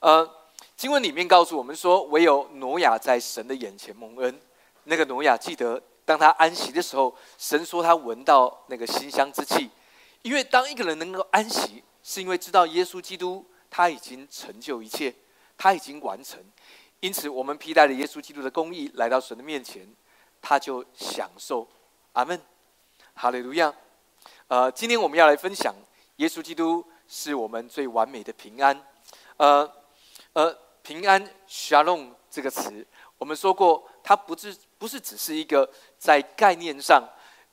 呃，经文里面告诉我们说，唯有挪亚在神的眼前蒙恩。那个挪亚记得，当他安息的时候，神说他闻到那个馨香之气。因为当一个人能够安息，是因为知道耶稣基督他已经成就一切，他已经完成。因此，我们披戴了耶稣基督的公义来到神的面前，他就享受。阿门，哈利路亚。呃，今天我们要来分享耶稣基督是我们最完美的平安。呃呃，平安 （shalom） 这个词，我们说过，它不是不是只是一个在概念上、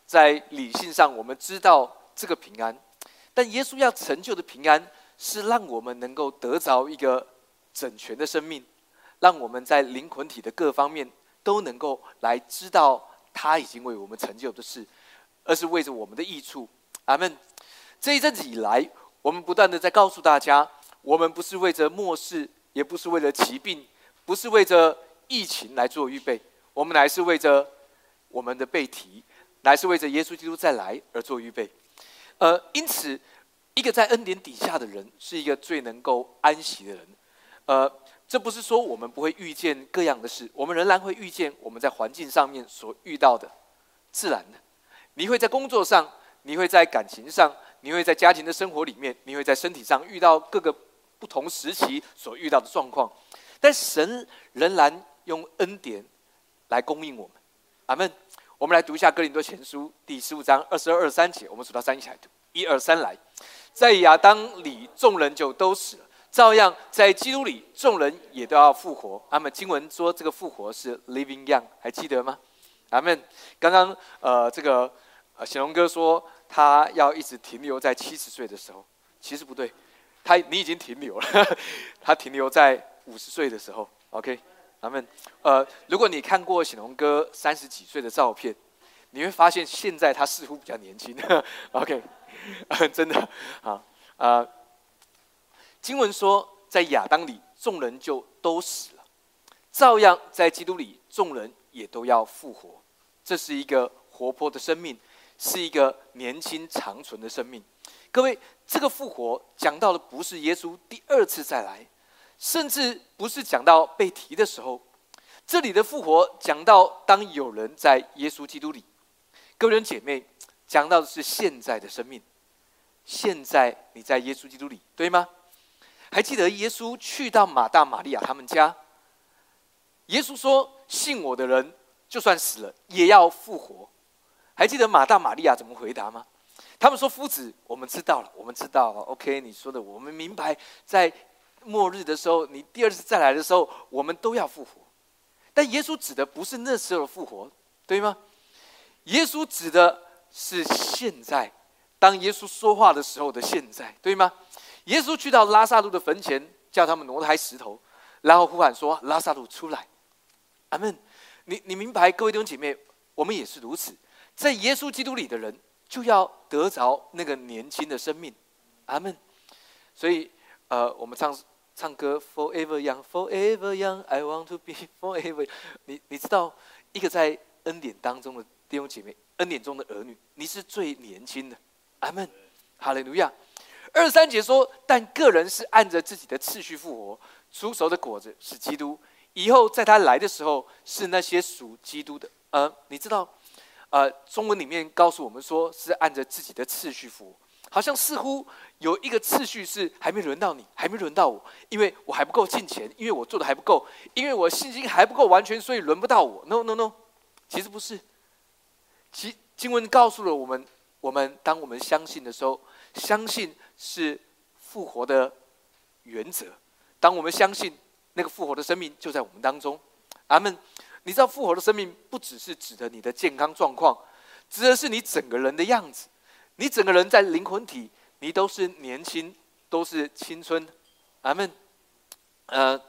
在理性上我们知道这个平安，但耶稣要成就的平安，是让我们能够得着一个整全的生命，让我们在灵魂体的各方面都能够来知道他已经为我们成就的事，而是为着我们的益处。阿门。这一阵子以来，我们不断的在告诉大家，我们不是为着末世，也不是为了疾病，不是为着疫情来做预备，我们乃是为着我们的背题，乃是为着耶稣基督再来而做预备。呃，因此，一个在恩典底下的人，是一个最能够安息的人。呃，这不是说我们不会遇见各样的事，我们仍然会遇见我们在环境上面所遇到的自然的。你会在工作上。你会在感情上，你会在家庭的生活里面，你会在身体上遇到各个不同时期所遇到的状况，但神仍然用恩典来供应我们。阿门。我们来读一下《哥林多前书》第十五章二十二、二三节，我们数到三一起来读。一二三，来，在亚当里众人就都死了，照样在基督里众人也都要复活。阿门。经文说这个复活是 living young，还记得吗？阿门。刚刚呃，这个呃，显龙哥说。他要一直停留在七十岁的时候，其实不对，他你已经停留了，他停留在五十岁的时候。OK，咱们呃，如果你看过显龙哥三十几岁的照片，你会发现现在他似乎比较年轻。OK，真的啊啊，经文说，在亚当里众人就都死了，照样在基督里众人也都要复活。这是一个活泼的生命。是一个年轻长存的生命，各位，这个复活讲到的不是耶稣第二次再来，甚至不是讲到被提的时候，这里的复活讲到当有人在耶稣基督里，各位姐妹，讲到的是现在的生命，现在你在耶稣基督里，对吗？还记得耶稣去到马大、玛利亚他们家，耶稣说：“信我的人，就算死了，也要复活。”还记得马大、玛利亚怎么回答吗？他们说：“夫子，我们知道了，我们知道了。OK，你说的我们明白，在末日的时候，你第二次再来的时候，我们都要复活。但耶稣指的不是那时候的复活，对吗？耶稣指的是现在，当耶稣说话的时候的现在，对吗？耶稣去到拉萨路的坟前，叫他们挪开石头，然后呼喊说：‘拉萨路出来！’阿门。你你明白，各位弟兄姐妹，我们也是如此。”在耶稣基督里的人，就要得着那个年轻的生命，阿门。所以，呃，我们唱唱歌，Forever Young，Forever Young，I want to be forever。你你知道，一个在恩典当中的弟兄姐妹，恩典中的儿女，你是最年轻的，阿门。哈利路亚。二三节说，但个人是按着自己的次序复活，出熟的果子是基督，以后在他来的时候，是那些属基督的。呃，你知道。呃，中文里面告诉我们说，是按着自己的次序服务，好像似乎有一个次序是还没轮到你，还没轮到我，因为我还不够进钱，因为我做的还不够，因为我信心还不够完全，所以轮不到我。No No No，其实不是。其经文告诉了我们，我们当我们相信的时候，相信是复活的原则。当我们相信那个复活的生命就在我们当中，阿门。你知道复活的生命不只是指的你的健康状况，指的是你整个人的样子。你整个人在灵魂体，你都是年轻，都是青春。阿门。呃，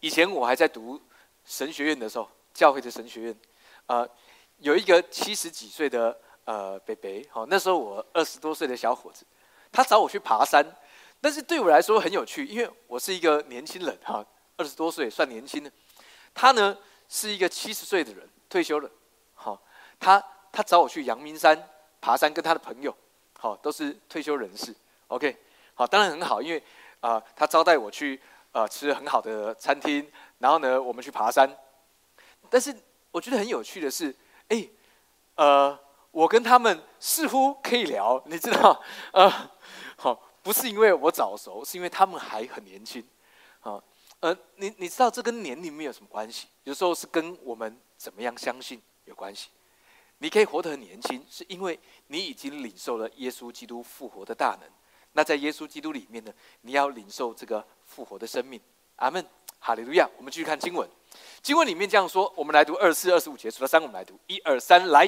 以前我还在读神学院的时候，教会的神学院，呃，有一个七十几岁的呃北北，好，那时候我二十多岁的小伙子，他找我去爬山，但是对我来说很有趣，因为我是一个年轻人哈，二十多岁算年轻的，他呢。是一个七十岁的人，退休了。好，他他找我去阳明山爬山，跟他的朋友，好，都是退休人士。OK，好，当然很好，因为啊，他招待我去呃吃很好的餐厅，然后呢，我们去爬山。但是我觉得很有趣的是，哎，呃，我跟他们似乎可以聊，你知道，呃，好，不是因为我早熟，是因为他们还很年轻，啊，呃，呃你你知道这跟年龄没有什么关系，有时候是跟我们怎么样相信有关系。你可以活得很年轻，是因为你已经领受了耶稣基督复活的大能。那在耶稣基督里面呢，你要领受这个复活的生命。阿门，哈利路亚。我们继续看经文，经文里面这样说。我们来读二十四、二十五节，数到三，我们来读。一二三，来。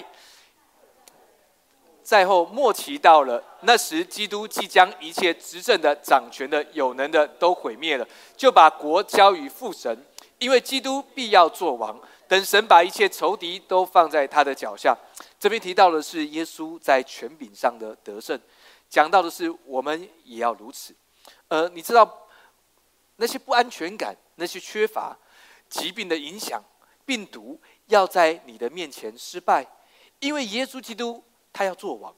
在后末期到了，那时基督即将一切执政的、掌权的、有能的都毁灭了，就把国交于父神，因为基督必要做王。等神把一切仇敌都放在他的脚下。这边提到的是耶稣在权柄上的得胜。讲到的是，我们也要如此。呃，你知道那些不安全感、那些缺乏、疾病的影响、病毒要在你的面前失败，因为耶稣基督他要做王，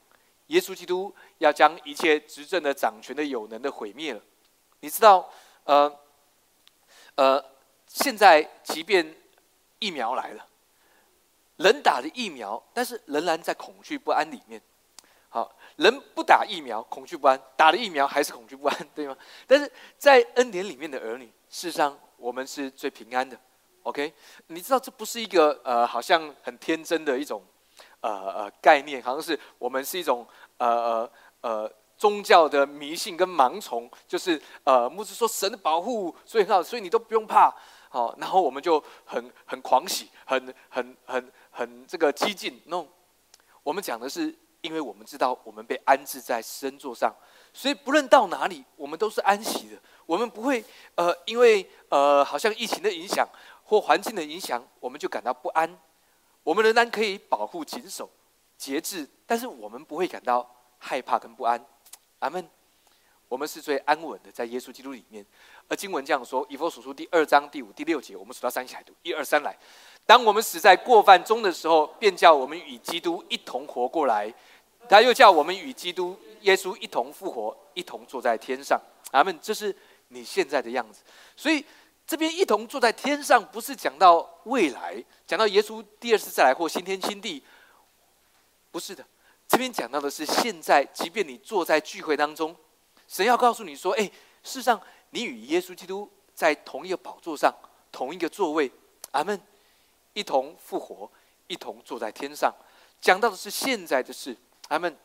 耶稣基督要将一切执政的、掌权的、有能的毁灭了。你知道，呃，呃，现在即便疫苗来了，人打了疫苗，但是仍然在恐惧不安里面。好。人不打疫苗，恐惧不安；打了疫苗，还是恐惧不安，对吗？但是在恩典里面的儿女，事实上我们是最平安的。OK，你知道这不是一个呃，好像很天真的一种呃呃概念，好像是我们是一种呃呃呃宗教的迷信跟盲从，就是呃牧师说神的保护，所以很好，所以你都不用怕，好，然后我们就很很狂喜，很很很很这个激进。No，我们讲的是。因为我们知道，我们被安置在神座上，所以不论到哪里，我们都是安息的。我们不会呃，因为呃，好像疫情的影响或环境的影响，我们就感到不安。我们仍然可以保护、谨守、节制，但是我们不会感到害怕跟不安。阿门。我们是最安稳的，在耶稣基督里面。而经文这样说：以弗所书第二章第五、第六节，我们数到三起来读，一二三来。当我们死在过犯中的时候，便叫我们与基督一同活过来。他又叫我们与基督耶稣一同复活，一同坐在天上。阿门。这是你现在的样子。所以这边一同坐在天上，不是讲到未来，讲到耶稣第二次再来或新天新地，不是的。这边讲到的是现在，即便你坐在聚会当中，神要告诉你说：“哎，事实上，你与耶稣基督在同一个宝座上，同一个座位。”阿门。一同复活，一同坐在天上，讲到的是现在的事。阿门。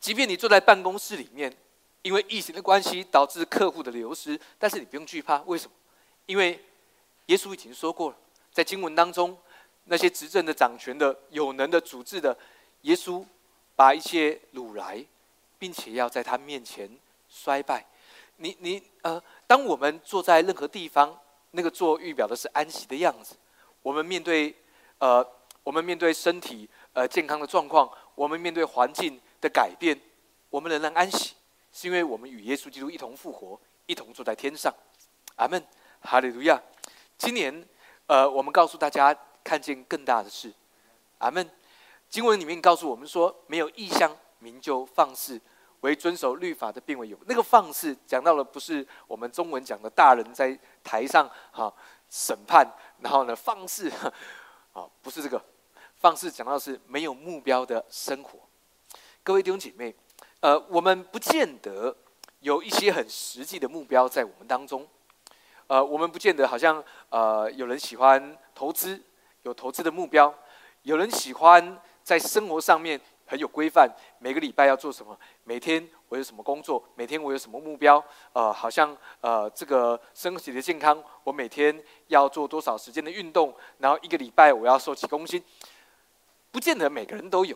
即便你坐在办公室里面，因为疫情的关系导致客户的流失，但是你不用惧怕。为什么？因为耶稣已经说过了，在经文当中，那些执政的、掌权的、有能的、主治的，耶稣把一切掳来，并且要在他面前衰败。你你呃，当我们坐在任何地方，那个坐预表的是安息的样子。我们面对，呃，我们面对身体呃健康的状况，我们面对环境的改变，我们仍然安息，是因为我们与耶稣基督一同复活，一同坐在天上。阿门，哈利路亚。今年，呃，我们告诉大家看见更大的事。阿门。经文里面告诉我们说，没有异象，民就放肆；为遵守律法的，并为有。那个放肆讲到了，不是我们中文讲的大人在台上哈审判。然后呢？放肆，啊，不是这个，放肆讲到是没有目标的生活。各位弟兄姐妹，呃，我们不见得有一些很实际的目标在我们当中。呃，我们不见得好像呃，有人喜欢投资，有投资的目标；有人喜欢在生活上面很有规范，每个礼拜要做什么，每天。我有什么工作？每天我有什么目标？呃，好像呃，这个身体的健康，我每天要做多少时间的运动？然后一个礼拜我要瘦几公斤？不见得每个人都有。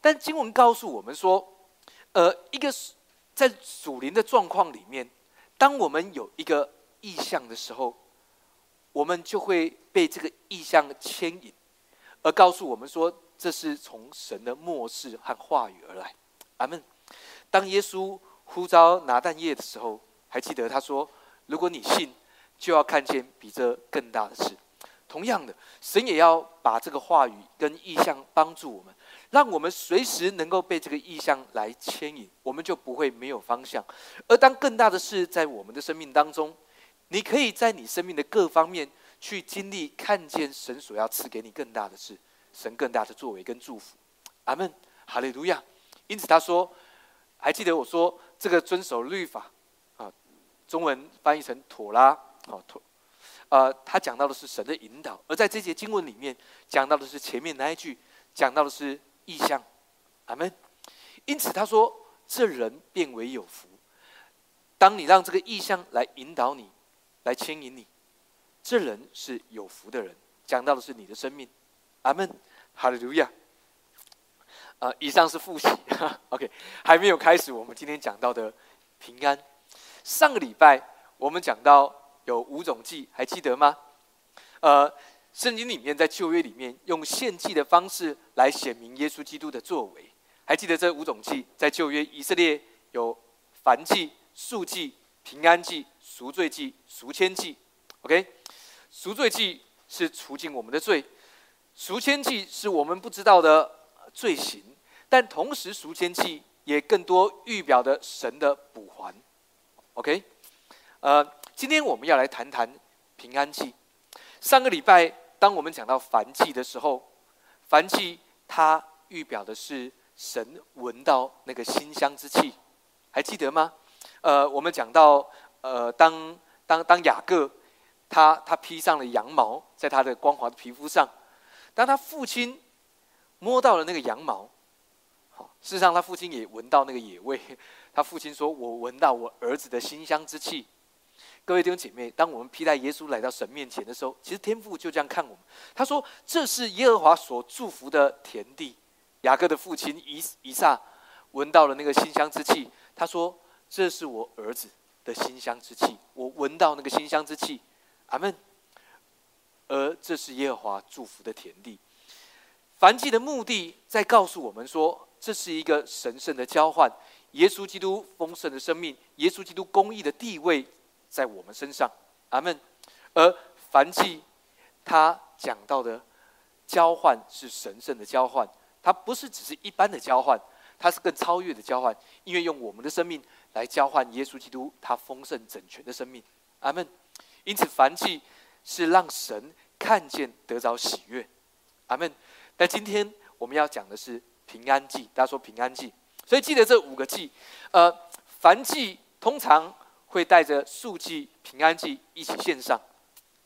但经文告诉我们说，呃，一个在属灵的状况里面，当我们有一个意向的时候，我们就会被这个意向牵引，而告诉我们说，这是从神的漠视和话语而来。阿门。当耶稣呼召拿但业的时候，还记得他说：“如果你信，就要看见比这更大的事。”同样的，神也要把这个话语跟意象帮助我们，让我们随时能够被这个意象来牵引，我们就不会没有方向。而当更大的事在我们的生命当中，你可以在你生命的各方面去经历，看见神所要赐给你更大的事，神更大的作为跟祝福。阿门，哈利路亚。因此他说，还记得我说这个遵守律法啊，中文翻译成妥拉，好妥。呃，他讲到的是神的引导，而在这节经文里面讲到的是前面那一句，讲到的是意象，阿门。因此他说，这人变为有福。当你让这个意象来引导你，来牵引你，这人是有福的人。讲到的是你的生命，阿门，哈利路亚。呃，以上是复习，OK，还没有开始我们今天讲到的平安。上个礼拜我们讲到。有五种祭，还记得吗？呃，圣经里面在旧约里面用献祭的方式来显明耶稣基督的作为，还记得这五种祭？在旧约以色列有燔祭、素祭、平安祭、赎罪祭、赎愆祭。OK，赎罪祭是除尽我们的罪，赎愆祭是我们不知道的罪行，但同时赎愆祭也更多预表的神的补还。OK，呃。今天我们要来谈谈平安祭。上个礼拜，当我们讲到燔祭的时候，燔祭它预表的是神闻到那个馨香之气，还记得吗？呃，我们讲到，呃，当当当雅各他他披上了羊毛，在他的光滑的皮肤上，当他父亲摸到了那个羊毛，好，事实上他父亲也闻到那个野味。他父亲说：“我闻到我儿子的馨香之气。”各位弟兄姐妹，当我们披戴耶稣来到神面前的时候，其实天父就这样看我们。他说：“这是耶和华所祝福的田地。”雅各的父亲以以撒闻到了那个馨香之气，他说：“这是我儿子的馨香之气，我闻到那个馨香之气。”阿门。而这是耶和华祝福的田地。凡祭的目的在告诉我们说，这是一个神圣的交换。耶稣基督丰盛的生命，耶稣基督公义的地位。在我们身上，阿门。而凡祭，他讲到的交换是神圣的交换，它不是只是一般的交换，它是更超越的交换，因为用我们的生命来交换耶稣基督他丰盛整全的生命，阿门。因此，凡祭是让神看见得着喜悦，阿门。但今天我们要讲的是平安祭，大家说平安祭，所以记得这五个祭，呃，凡祭通常。会带着素祭、平安祭一起献上，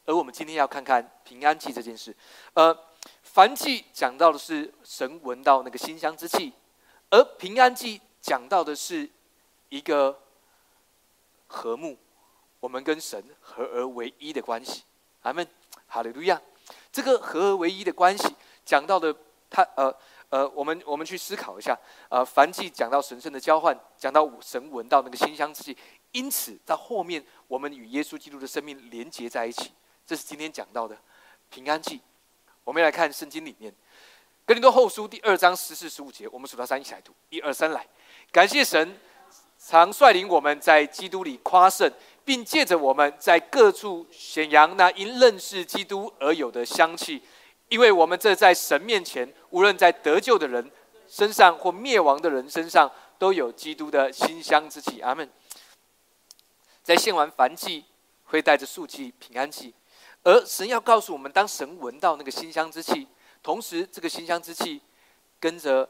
而我们今天要看看平安祭这件事。呃，凡祭讲到的是神闻到那个馨香之气，而平安祭讲到的是一个和睦，我们跟神合而为一的关系。阿门，哈利路亚。这个合而为一的关系讲到的，他呃。呃，我们我们去思考一下。呃，凡祭讲到神圣的交换，讲到神闻到那个馨香之气，因此到后面我们与耶稣基督的生命连结在一起。这是今天讲到的平安祭。我们来看圣经里面，哥林多后书第二章十四十五节，我们数到三一起来读，一二三来。感谢神，常率领我们在基督里夸胜，并借着我们在各处显扬那因认识基督而有的香气。因为我们这在神面前，无论在得救的人身上或灭亡的人身上，都有基督的馨香之气。阿门。在献完燔祭，会带着素祭、平安祭，而神要告诉我们，当神闻到那个馨香之气，同时这个馨香之气跟着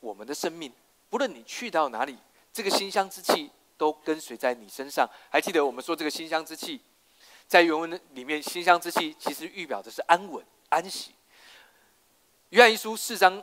我们的生命，不论你去到哪里，这个馨香之气都跟随在你身上。还记得我们说这个馨香之气，在原文里面，馨香之气其实预表的是安稳。安息。约翰一书四章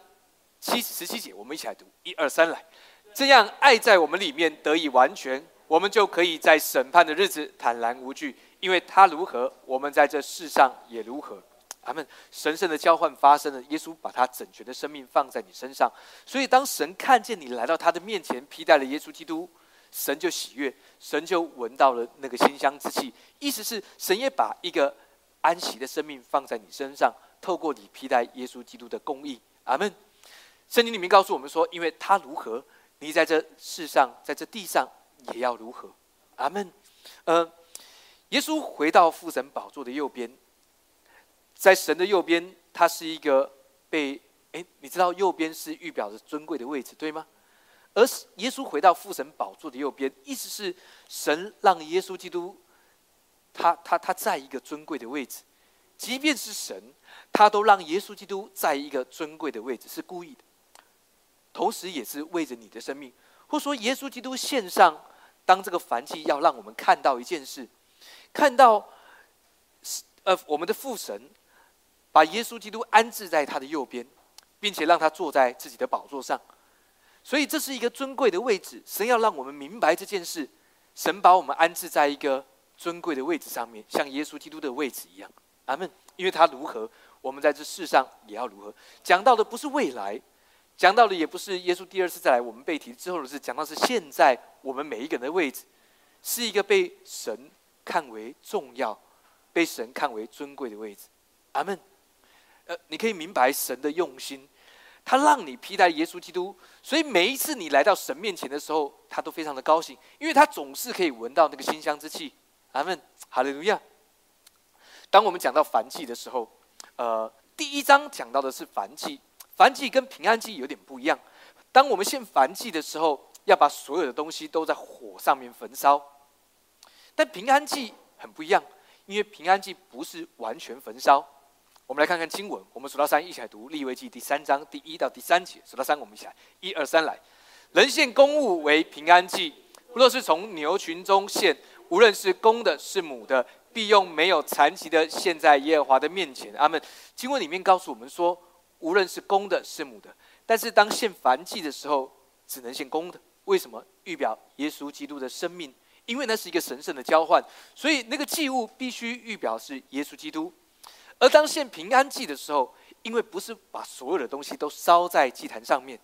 七十七节，我们一起来读，一二三，来。这样爱在我们里面得以完全，我们就可以在审判的日子坦然无惧，因为他如何，我们在这世上也如何。阿门。神圣的交换发生了，耶稣把他整全的生命放在你身上，所以当神看见你来到他的面前，披戴了耶稣基督，神就喜悦，神就闻到了那个馨香之气。意思是，神也把一个。安息的生命放在你身上，透过你披戴耶稣基督的公义，阿门。圣经里面告诉我们说，因为他如何，你在这世上，在这地上也要如何，阿门。呃，耶稣回到父神宝座的右边，在神的右边，他是一个被哎，你知道右边是预表着尊贵的位置，对吗？而耶稣回到父神宝座的右边，意思是神让耶稣基督，他他他在一个尊贵的位置，即便是神，他都让耶稣基督在一个尊贵的位置，是故意的，同时也是为着你的生命，或说耶稣基督献上，当这个凡祭要让我们看到一件事，看到，呃，我们的父神把耶稣基督安置在他的右边，并且让他坐在自己的宝座上。所以这是一个尊贵的位置，神要让我们明白这件事。神把我们安置在一个尊贵的位置上面，像耶稣基督的位置一样。阿门。因为他如何，我们在这世上也要如何。讲到的不是未来，讲到的也不是耶稣第二次再来我们被提之后的事，讲到是现在我们每一个人的位置，是一个被神看为重要、被神看为尊贵的位置。阿门。呃，你可以明白神的用心。他让你披戴耶稣基督，所以每一次你来到神面前的时候，他都非常的高兴，因为他总是可以闻到那个馨香之气。阿门，哈利路亚。当我们讲到燔祭的时候，呃，第一章讲到的是燔祭，燔祭跟平安祭有点不一样。当我们献燔祭的时候，要把所有的东西都在火上面焚烧，但平安祭很不一样，因为平安祭不是完全焚烧。我们来看看经文，我们数到三，一起来读立位记第三章第一到第三节。数到三，我们一起来，一二三，来。人献公物为平安祭，若是从牛群中献，无论是公的，是母的，必用没有残疾的献在耶和华的面前。阿门。经文里面告诉我们说，无论是公的，是母的，但是当献燔祭的时候，只能献公的。为什么？预表耶稣基督的生命，因为那是一个神圣的交换，所以那个祭物必须预表是耶稣基督。而当献平安祭的时候，因为不是把所有的东西都烧在祭坛上面，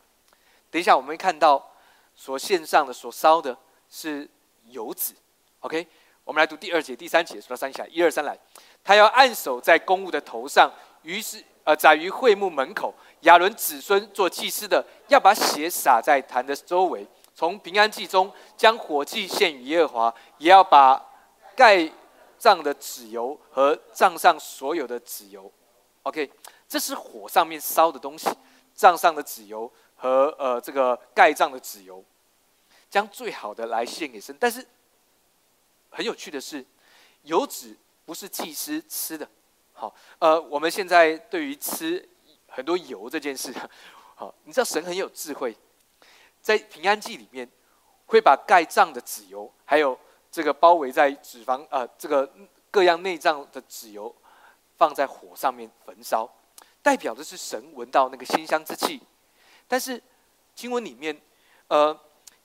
等一下我们会看到所献上的、所烧的是油脂。OK，我们来读第二节、第三节，数到三下，一二三来。他要按手在公物的头上，于是呃，在于会幕门口，亚伦子孙做祭司的，要把血洒在坛的周围，从平安祭中将火祭献与耶和华，也要把盖。账的纸油和帐上所有的纸油，OK，这是火上面烧的东西。帐上的纸油和呃这个盖账的纸油，将最好的来献给神。但是很有趣的是，油脂不是祭司吃的。好，呃，我们现在对于吃很多油这件事，好，你知道神很有智慧，在平安记里面会把盖账的纸油还有。这个包围在脂肪呃，这个各样内脏的脂油放在火上面焚烧，代表的是神闻到那个馨香之气。但是经文里面，呃，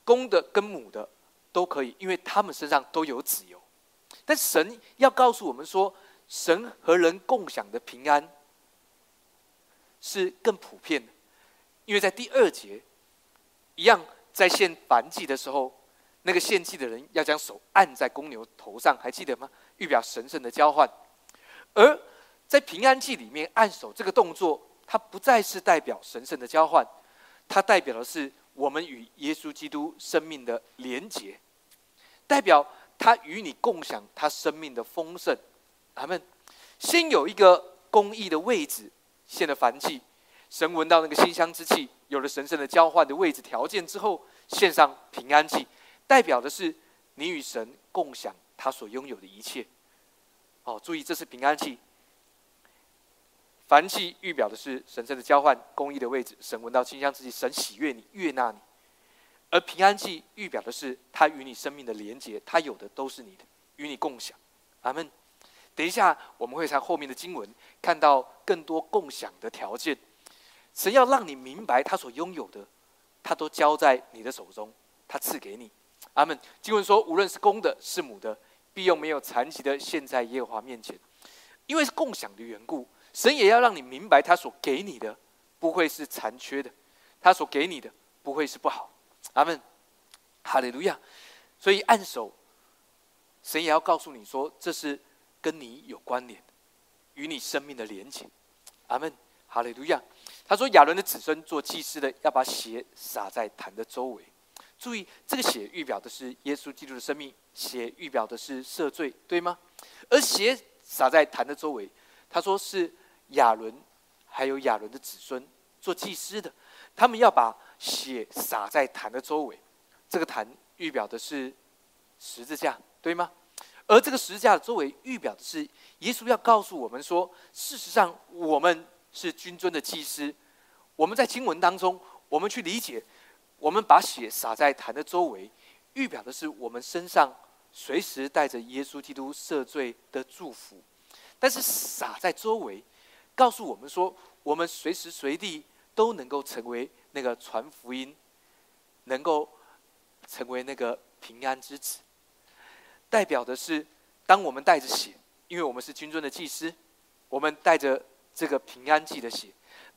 公的跟母的都可以，因为他们身上都有脂油。但神要告诉我们说，神和人共享的平安是更普遍的，因为在第二节一样在献燔祭的时候。那个献祭的人要将手按在公牛头上，还记得吗？预表神圣的交换。而在平安祭里面按手这个动作，它不再是代表神圣的交换，它代表的是我们与耶稣基督生命的连结，代表他与你共享他生命的丰盛。阿门先有一个公义的位置，献了凡祭，神闻到那个馨香之气，有了神圣的交换的位置条件之后，献上平安祭。代表的是你与神共享他所拥有的一切。哦，注意，这是平安祭。凡祭预表的是神圣的交换、公义的位置。神闻到清香之气，神喜悦你、悦纳你。而平安祭预表的是他与你生命的连结，他有的都是你的，与你共享。阿门。等一下，我们会在后面的经文看到更多共享的条件。神要让你明白，他所拥有的，他都交在你的手中，他赐给你。阿门。经文说，无论是公的，是母的，必用没有残疾的献在耶和华面前。因为是共享的缘故，神也要让你明白，他所给你的不会是残缺的，他所给你的不会是不好。阿门。哈利路亚。所以按手，神也要告诉你说，这是跟你有关联，与你生命的连结。阿门。哈利路亚。他说，亚伦的子孙做祭司的，要把血洒在坛的周围。注意，这个血预表的是耶稣基督的生命，血预表的是赦罪，对吗？而血洒在坛的周围，他说是亚伦还有亚伦的子孙做祭司的，他们要把血洒在坛的周围。这个坛预表的是十字架，对吗？而这个十字架的周围预表的是耶稣要告诉我们说，事实上我们是君尊的祭司。我们在经文当中，我们去理解，我们把血洒在坛的周围，预表的是我们身上随时带着耶稣基督赦罪的祝福。但是洒在周围，告诉我们说，我们随时随地都能够成为那个传福音，能够成为那个平安之子。代表的是，当我们带着血，因为我们是君尊的祭司，我们带着这个平安祭的血，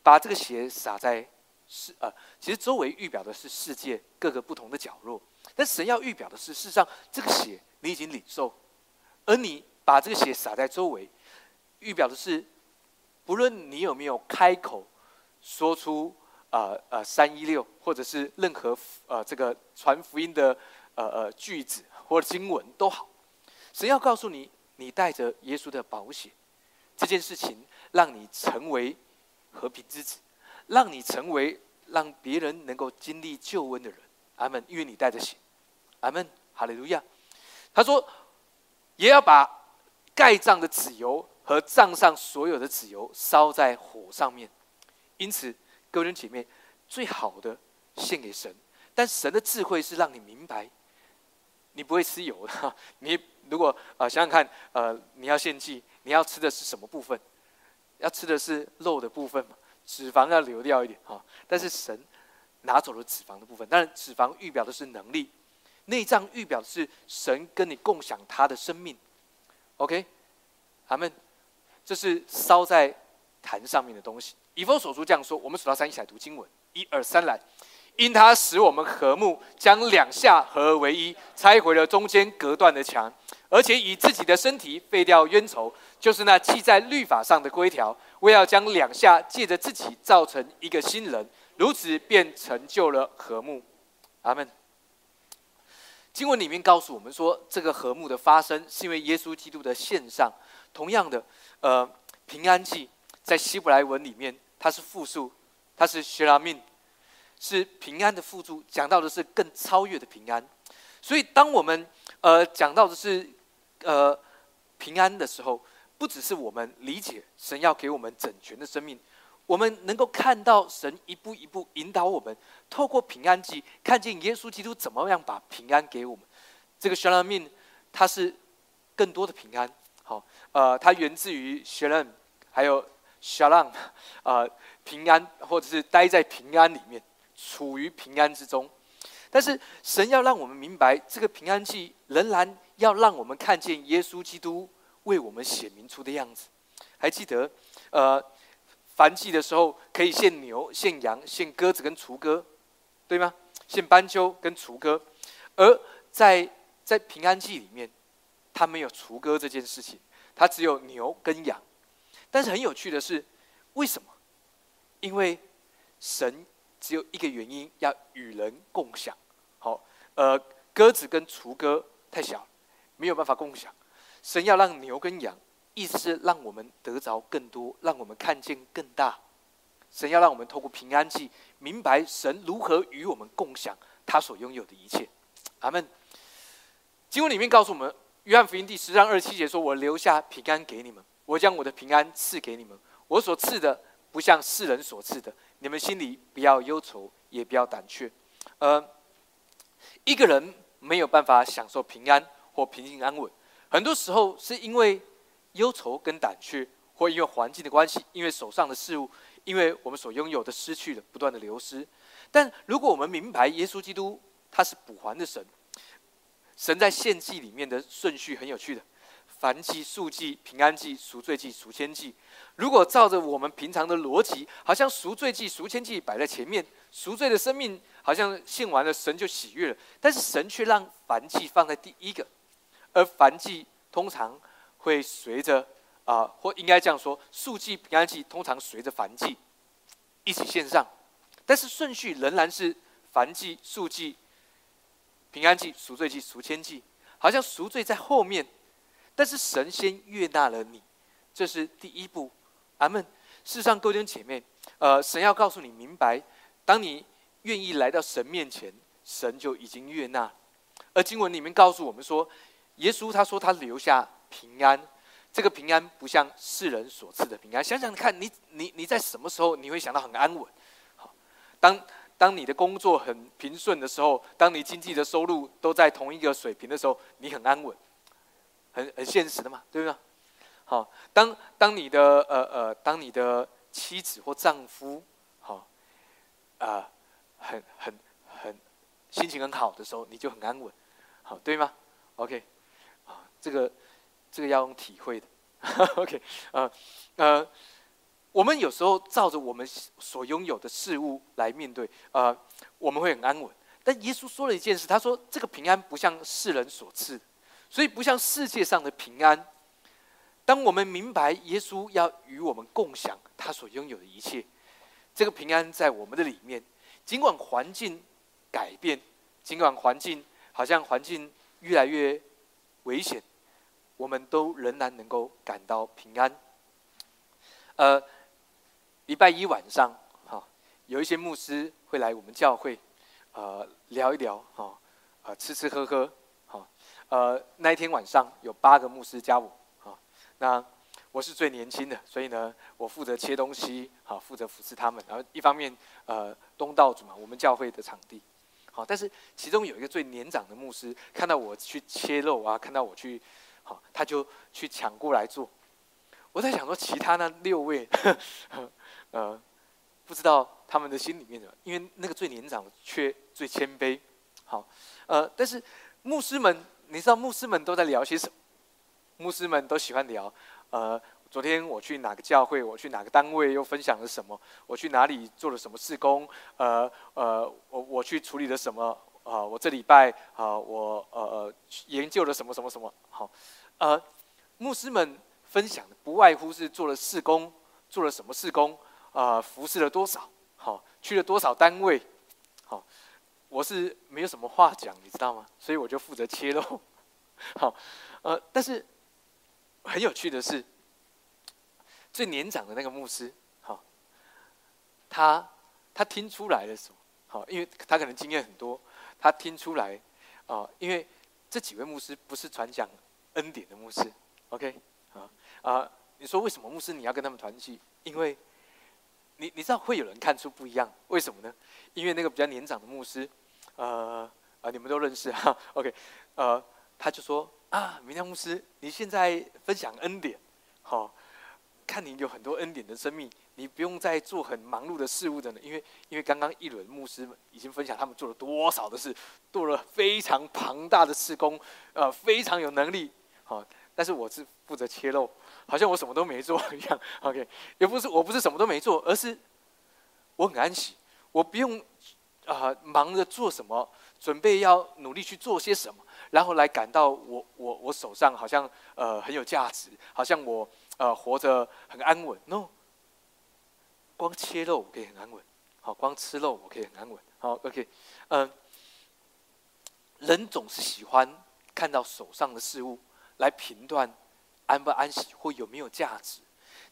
把这个血洒在世呃，其实周围预表的是世界各个不同的角落。但神要预表的是，事实上这个血你已经领受，而你把这个血洒在周围，预表的是，不论你有没有开口说出呃呃三一六，或者是任何呃这个传福音的呃呃句子。或者经文都好，神要告诉你，你带着耶稣的保险，这件事情让你成为和平之子，让你成为让别人能够经历救恩的人。阿门。因为你带着血，阿门。哈利路亚。他说，也要把盖葬的纸油和葬上所有的纸油烧在火上面。因此，各位姐妹，最好的献给神，但神的智慧是让你明白。你不会吃油的，你如果呃想想看，呃你要献祭，你要吃的是什么部分？要吃的是肉的部分嘛？脂肪要留掉一点哈。但是神拿走了脂肪的部分，但是脂肪预表的是能力，内脏预表的是神跟你共享他的生命。OK，阿门。这是烧在坛上面的东西。以佛所书这样说，我们数到三一起来读经文，一二三来。因他使我们和睦，将两下合而为一，拆毁了中间隔断的墙，而且以自己的身体废掉冤仇，就是那记在律法上的规条，为要将两下借着自己造成一个新人，如此便成就了和睦。阿门。经文里面告诉我们说，这个和睦的发生是因为耶稣基督的献上。同样的，呃，平安记在希伯来文里面，它是复数，它是 shalom。是平安的附注，讲到的是更超越的平安。所以，当我们呃讲到的是呃平安的时候，不只是我们理解神要给我们整全的生命，我们能够看到神一步一步引导我们，透过平安记看见耶稣基督怎么样把平安给我们。这个 shalom 它是更多的平安。好，呃，它源自于 shalom，还有 shalom，呃，平安或者是待在平安里面。处于平安之中，但是神要让我们明白，这个平安记仍然要让我们看见耶稣基督为我们显明出的样子。还记得，呃，燔祭的时候可以献牛、献羊、献鸽子跟雏鸽，对吗？献斑鸠跟雏鸽，而在在平安记里面，它没有雏鸽这件事情，它只有牛跟羊。但是很有趣的是，为什么？因为神。只有一个原因，要与人共享。好，呃，鸽子跟雏鸽太小，没有办法共享。神要让牛跟羊，意思是让我们得着更多，让我们看见更大。神要让我们透过平安记，明白神如何与我们共享他所拥有的一切。阿门。经文里面告诉我们，约翰福音第十章二十七节说：“我留下平安给你们，我将我的平安赐给你们。我所赐的，不像世人所赐的。”你们心里不要忧愁，也不要胆怯。呃，一个人没有办法享受平安或平静安稳，很多时候是因为忧愁跟胆怯，或因为环境的关系，因为手上的事物，因为我们所拥有的失去了，不断的流失。但如果我们明白耶稣基督他是补还的神，神在献祭里面的顺序很有趣的。凡祭、数祭、平安祭、赎罪祭、赎愆祭，如果照着我们平常的逻辑，好像赎罪祭、赎愆祭摆在前面，赎罪的生命好像献完了，神就喜悦了。但是神却让凡祭放在第一个，而凡祭通常会随着啊，或应该这样说，数祭、平安祭通常随着凡祭一起献上，但是顺序仍然是凡祭、数祭、平安祭、赎罪祭、赎愆祭，好像赎罪在后面。但是神先悦纳了你，这是第一步，阿门。事实上，各位弟兄姐妹，呃，神要告诉你明白，当你愿意来到神面前，神就已经悦纳。而经文里面告诉我们说，耶稣他说他留下平安，这个平安不像世人所赐的平安。想想看，你你你在什么时候你会想到很安稳？好，当当你的工作很平顺的时候，当你经济的收入都在同一个水平的时候，你很安稳，很很现实的嘛，对不对？好，当当你的呃呃，当你的妻子或丈夫，好，啊，很很很心情很好的时候，你就很安稳，好，对吗？OK，啊，这个这个要用体会的，OK，呃呃，我们有时候照着我们所拥有的事物来面对，呃，我们会很安稳。但耶稣说了一件事，他说这个平安不像世人所赐，所以不像世界上的平安。当我们明白耶稣要与我们共享他所拥有的一切，这个平安在我们的里面，尽管环境改变，尽管环境好像环境越来越危险，我们都仍然能够感到平安。呃，礼拜一晚上，哈，有一些牧师会来我们教会，呃，聊一聊，哈，呃，吃吃喝喝，呃，那一天晚上有八个牧师加我。啊那我是最年轻的，所以呢，我负责切东西，好，负责服侍他们。然后一方面，呃，东道主嘛，我们教会的场地，好，但是其中有一个最年长的牧师，看到我去切肉啊，看到我去，好，他就去抢过来做。我在想说，其他那六位，呃，不知道他们的心里面的，因为那个最年长却最谦卑，好，呃，但是牧师们，你知道牧师们都在聊些什么？牧师们都喜欢聊，呃，昨天我去哪个教会，我去哪个单位，又分享了什么？我去哪里做了什么事工？呃呃，我我去处理了什么？啊，我这礼拜啊，我呃呃研究了什么什么什么？好，呃，牧师们分享的不外乎是做了事工，做了什么事工？啊，服侍了多少？好，去了多少单位？好，我是没有什么话讲，你知道吗？所以我就负责切肉。好，呃，但是。很有趣的是，最年长的那个牧师，好，他他听出来了什么？好，因为他可能经验很多，他听出来啊，因为这几位牧师不是传讲恩典的牧师，OK，啊啊，你说为什么牧师你要跟他们团聚？因为你你知道会有人看出不一样，为什么呢？因为那个比较年长的牧师，呃啊，你们都认识哈，OK，呃，他就说。啊，明亮牧师，你现在分享恩典，好，看你有很多恩典的生命，你不用再做很忙碌的事物的呢，因为因为刚刚一轮牧师们已经分享他们做了多少的事，做了非常庞大的事工，呃，非常有能力，好，但是我是负责切肉，好像我什么都没做一样，OK，也不是我不是什么都没做，而是我很安息，我不用啊忙着做什么，准备要努力去做些什么。然后来感到我我我手上好像呃很有价值，好像我呃活着很安稳。No，光切肉我可以很安稳，好，光吃肉我可以很安稳。好，OK，嗯，人总是喜欢看到手上的事物来评断安不安息或有没有价值。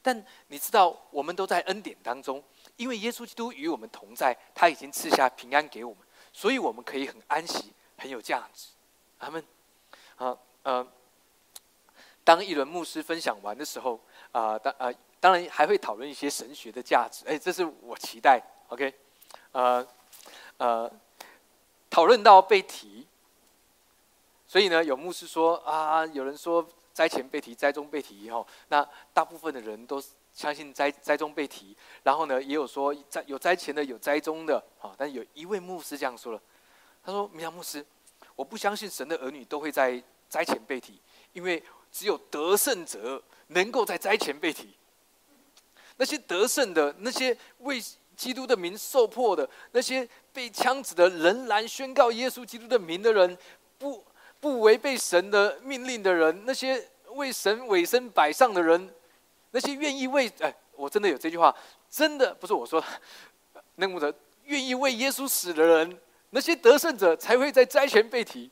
但你知道，我们都在恩典当中，因为耶稣基督与我们同在，他已经赐下平安给我们，所以我们可以很安息，很有价值。他们，啊呃，当一轮牧师分享完的时候，啊当啊当然还会讨论一些神学的价值，哎，这是我期待，OK，呃呃，讨论到被提，所以呢，有牧师说啊，有人说灾前被提，灾中被提以后，那大部分的人都相信灾灾中被提，然后呢，也有说灾有灾前的，有灾中的，啊，但有一位牧师这样说了，他说：“米亚牧师。”我不相信神的儿女都会在灾前被提，因为只有得胜者能够在灾前被提。那些得胜的、那些为基督的名受迫的、那些被枪指的仍然宣告耶稣基督的名的人，不不违背神的命令的人，那些为神委身摆上的人，那些愿意为……哎，我真的有这句话，真的不是我说，那么的愿意为耶稣死的人。那些得胜者才会在灾前被提，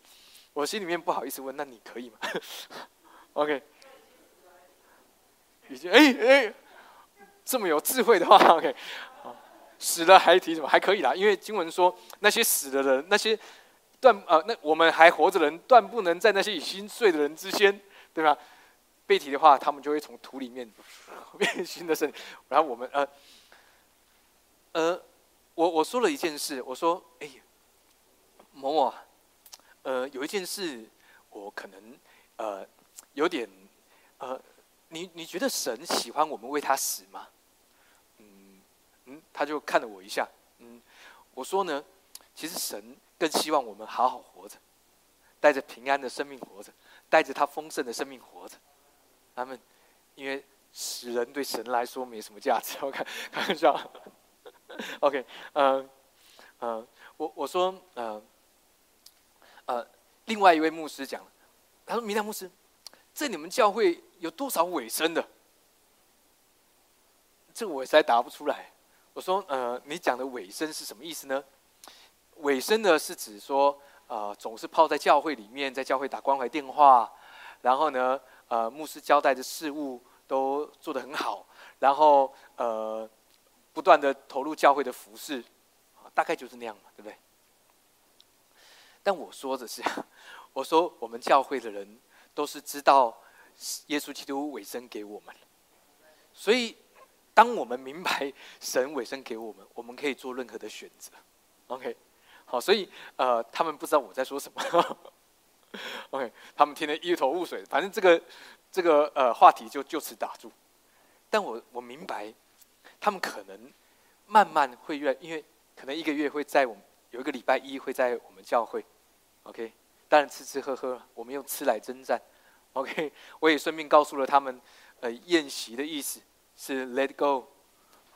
我心里面不好意思问，那你可以吗？OK，已经哎哎，这么有智慧的话，OK，死了还提什么？还可以啦，因为经文说那些死的人，那些断呃，那我们还活着人，断不能在那些已心碎的人之间，对吧？被提的话，他们就会从土里面 变新的身体然后我们呃呃，我我说了一件事，我说哎，某某，呃，有一件事我可能呃有点呃。你你觉得神喜欢我们为他死吗？嗯嗯，他就看了我一下，嗯，我说呢，其实神更希望我们好好活着，带着平安的生命活着，带着他丰盛的生命活着。他们因为死人对神来说没什么价值，我看开玩笑。OK，嗯嗯，我我说呃呃，另外一位牧师讲，他说明亮牧师。在你们教会有多少尾声的？这个我实在答不出来。我说，呃，你讲的尾声是什么意思呢？尾声呢是指说，呃，总是泡在教会里面，在教会打关怀电话，然后呢，呃，牧师交代的事物都做得很好，然后呃，不断的投入教会的服饰，大概就是那样嘛，对不对？但我说的是，我说我们教会的人。都是知道耶稣基督委身给我们，所以当我们明白神委身给我们，我们可以做任何的选择。OK，好，所以呃，他们不知道我在说什么。OK，他们听得一头雾水。反正这个这个呃话题就就此打住。但我我明白，他们可能慢慢会越，因为可能一个月会在我们有一个礼拜一会在我们教会。OK。当然吃吃喝喝，我们用吃来征战。OK，我也顺便告诉了他们，呃，宴席的意思是 let go，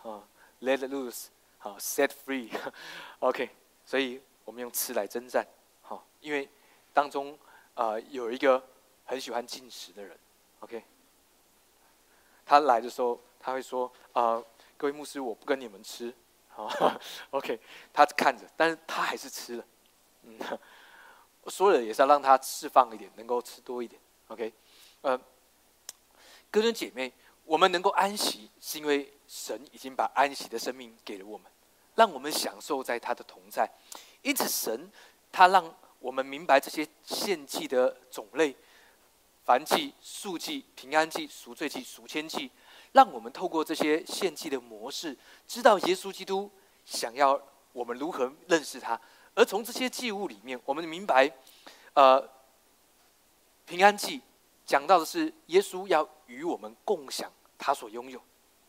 啊，let loose，好，set free。OK，所以我们用吃来征战。好，因为当中啊有一个很喜欢进食的人。OK，他来的时候他会说啊，各位牧师，我不跟你们吃。好，OK，他看着，但是他还是吃了。嗯。说了也是要让他释放一点，能够吃多一点。OK，呃，哥兄姐妹，我们能够安息，是因为神已经把安息的生命给了我们，让我们享受在他的同在。因此，神他让我们明白这些献祭的种类：燔祭、素祭、平安祭、赎罪祭、赎愆祭，让我们透过这些献祭的模式，知道耶稣基督想要我们如何认识他。而从这些祭物里面，我们明白，呃，平安祭讲到的是耶稣要与我们共享他所拥有，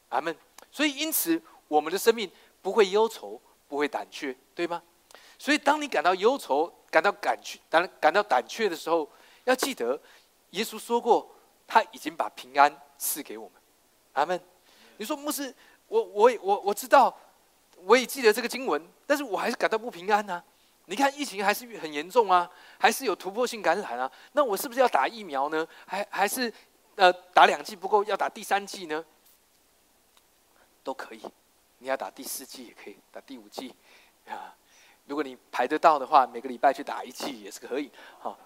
阿门。所以因此，我们的生命不会忧愁，不会胆怯，对吗？所以当你感到忧愁、感到胆怯、当感到胆怯的时候，要记得，耶稣说过，他已经把平安赐给我们，阿门。你说牧师，我我我我知道，我也记得这个经文，但是我还是感到不平安呢。你看疫情还是很严重啊，还是有突破性感染啊？那我是不是要打疫苗呢？还还是呃打两剂不够，要打第三剂呢？都可以，你要打第四剂也可以，打第五剂啊。如果你排得到的话，每个礼拜去打一剂也是可以。好，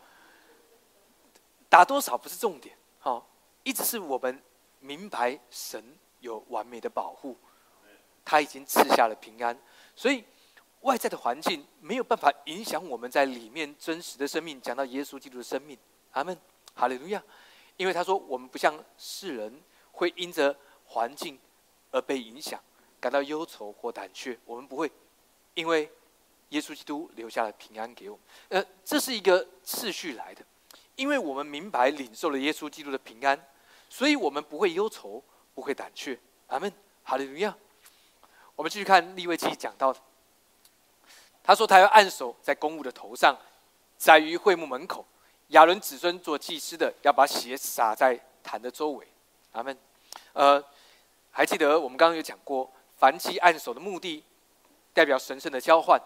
打多少不是重点，好，一直是我们明白神有完美的保护，他已经赐下了平安，所以。外在的环境没有办法影响我们在里面真实的生命。讲到耶稣基督的生命，阿门，哈利路亚。因为他说，我们不像世人会因着环境而被影响，感到忧愁或胆怯。我们不会，因为耶稣基督留下了平安给我们。呃，这是一个次序来的，因为我们明白领受了耶稣基督的平安，所以我们不会忧愁，不会胆怯。阿门，哈利路亚。我们继续看利未记讲到的。他说：“他要按手在公务的头上，在于会幕门口。亚伦子孙做祭司的，要把血洒在坛的周围。”阿门。呃，还记得我们刚刚有讲过，凡祭按手的目的，代表神圣的交换；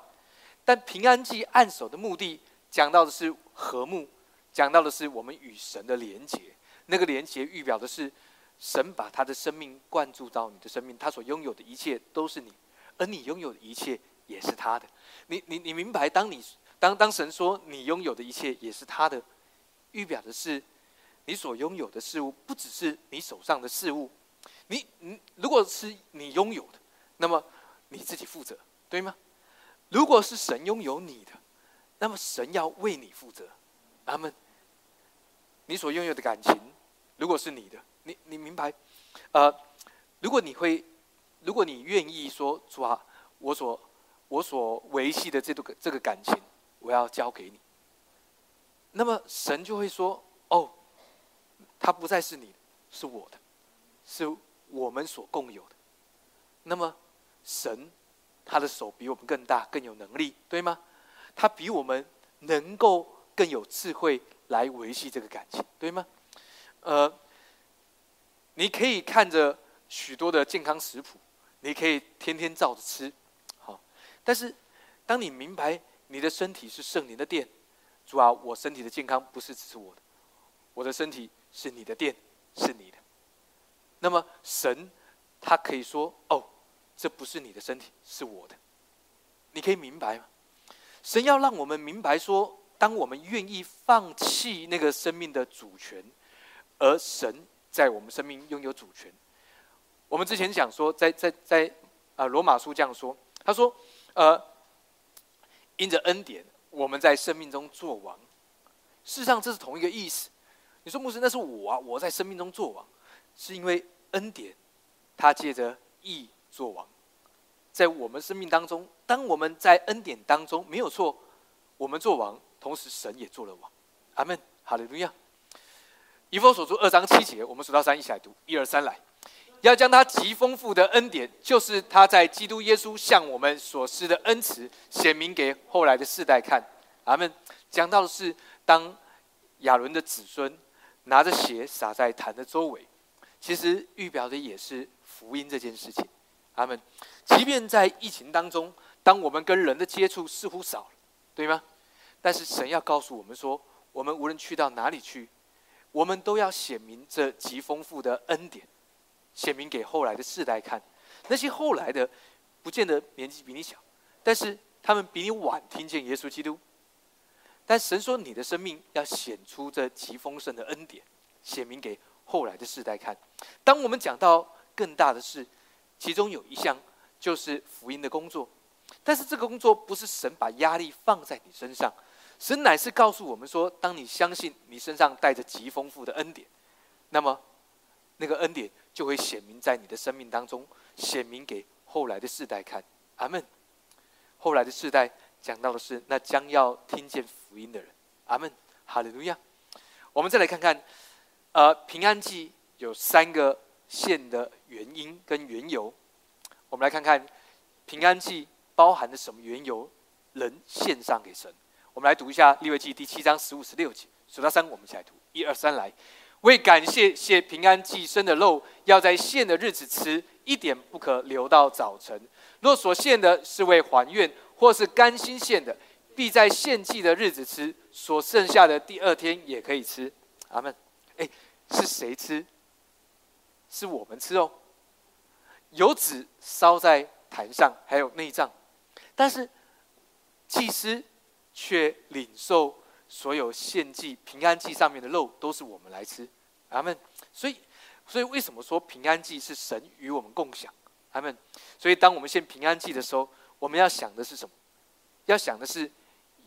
但平安祭按手的目的，讲到的是和睦，讲到的是我们与神的连结。那个连结预表的是神把他的生命灌注到你的生命，他所拥有的一切都是你，而你拥有的一切也是他的。你你你明白，当你当当神说你拥有的一切也是他的，预表的是，你所拥有的事物不只是你手上的事物，你你如果是你拥有的，那么你自己负责，对吗？如果是神拥有你的，那么神要为你负责。阿门。你所拥有的感情，如果是你的，你你明白？呃，如果你会，如果你愿意说主啊，我所我所维系的这个这个感情，我要交给你，那么神就会说：哦，他不再是你，是我的，是我们所共有的。那么神他的手比我们更大，更有能力，对吗？他比我们能够更有智慧。来维系这个感情，对吗？呃，你可以看着许多的健康食谱，你可以天天照着吃，好。但是，当你明白你的身体是圣灵的殿，主啊，我身体的健康不是只是我的，我的身体是你的殿，是你的。那么，神他可以说：“哦，这不是你的身体，是我的。”你可以明白吗？神要让我们明白说。当我们愿意放弃那个生命的主权，而神在我们生命拥有主权。我们之前讲说，在在在啊，罗马书这样说，他说：“呃，因着恩典，我们在生命中作王。”事实上，这是同一个意思。你说牧师，那是我啊，我在生命中作王，是因为恩典，他借着义作王，在我们生命当中，当我们在恩典当中没有错，我们作王。同时，神也做了王，阿门，哈利路亚。以弗所书二章七节，我们数到三一起来读，一二三来。要将他极丰富的恩典，就是他在基督耶稣向我们所施的恩慈，显明给后来的世代看，阿门。讲到的是，当亚伦的子孙拿着血洒在坛的周围，其实预表的也是福音这件事情，阿门。即便在疫情当中，当我们跟人的接触似乎少了，对吗？但是神要告诉我们说，我们无论去到哪里去，我们都要显明这极丰富的恩典，显明给后来的世代看。那些后来的，不见得年纪比你小，但是他们比你晚听见耶稣基督。但神说，你的生命要显出这极丰盛的恩典，显明给后来的世代看。当我们讲到更大的事，其中有一项就是福音的工作，但是这个工作不是神把压力放在你身上。神乃是告诉我们说：，当你相信你身上带着极丰富的恩典，那么那个恩典就会显明在你的生命当中，显明给后来的世代看。阿门。后来的世代讲到的是那将要听见福音的人。阿门。哈利路亚。我们再来看看，呃，平安记有三个线的原因跟缘由。我们来看看平安记包含的什么缘由，人献上给神。我们来读一下利未记第七章十五十六节，数到三，我们一起来读。一二三，来，为感谢谢平安祭牲的肉，要在献的日子吃，一点不可留到早晨。若所献的是为还愿或是甘心献的，必在献祭的日子吃，所剩下的第二天也可以吃。阿门。哎，是谁吃？是我们吃哦。油脂烧在坛上，还有内脏，但是祭司。却领受所有献祭平安祭上面的肉，都是我们来吃，阿门。所以，所以为什么说平安祭是神与我们共享，阿门。所以，当我们献平安祭的时候，我们要想的是什么？要想的是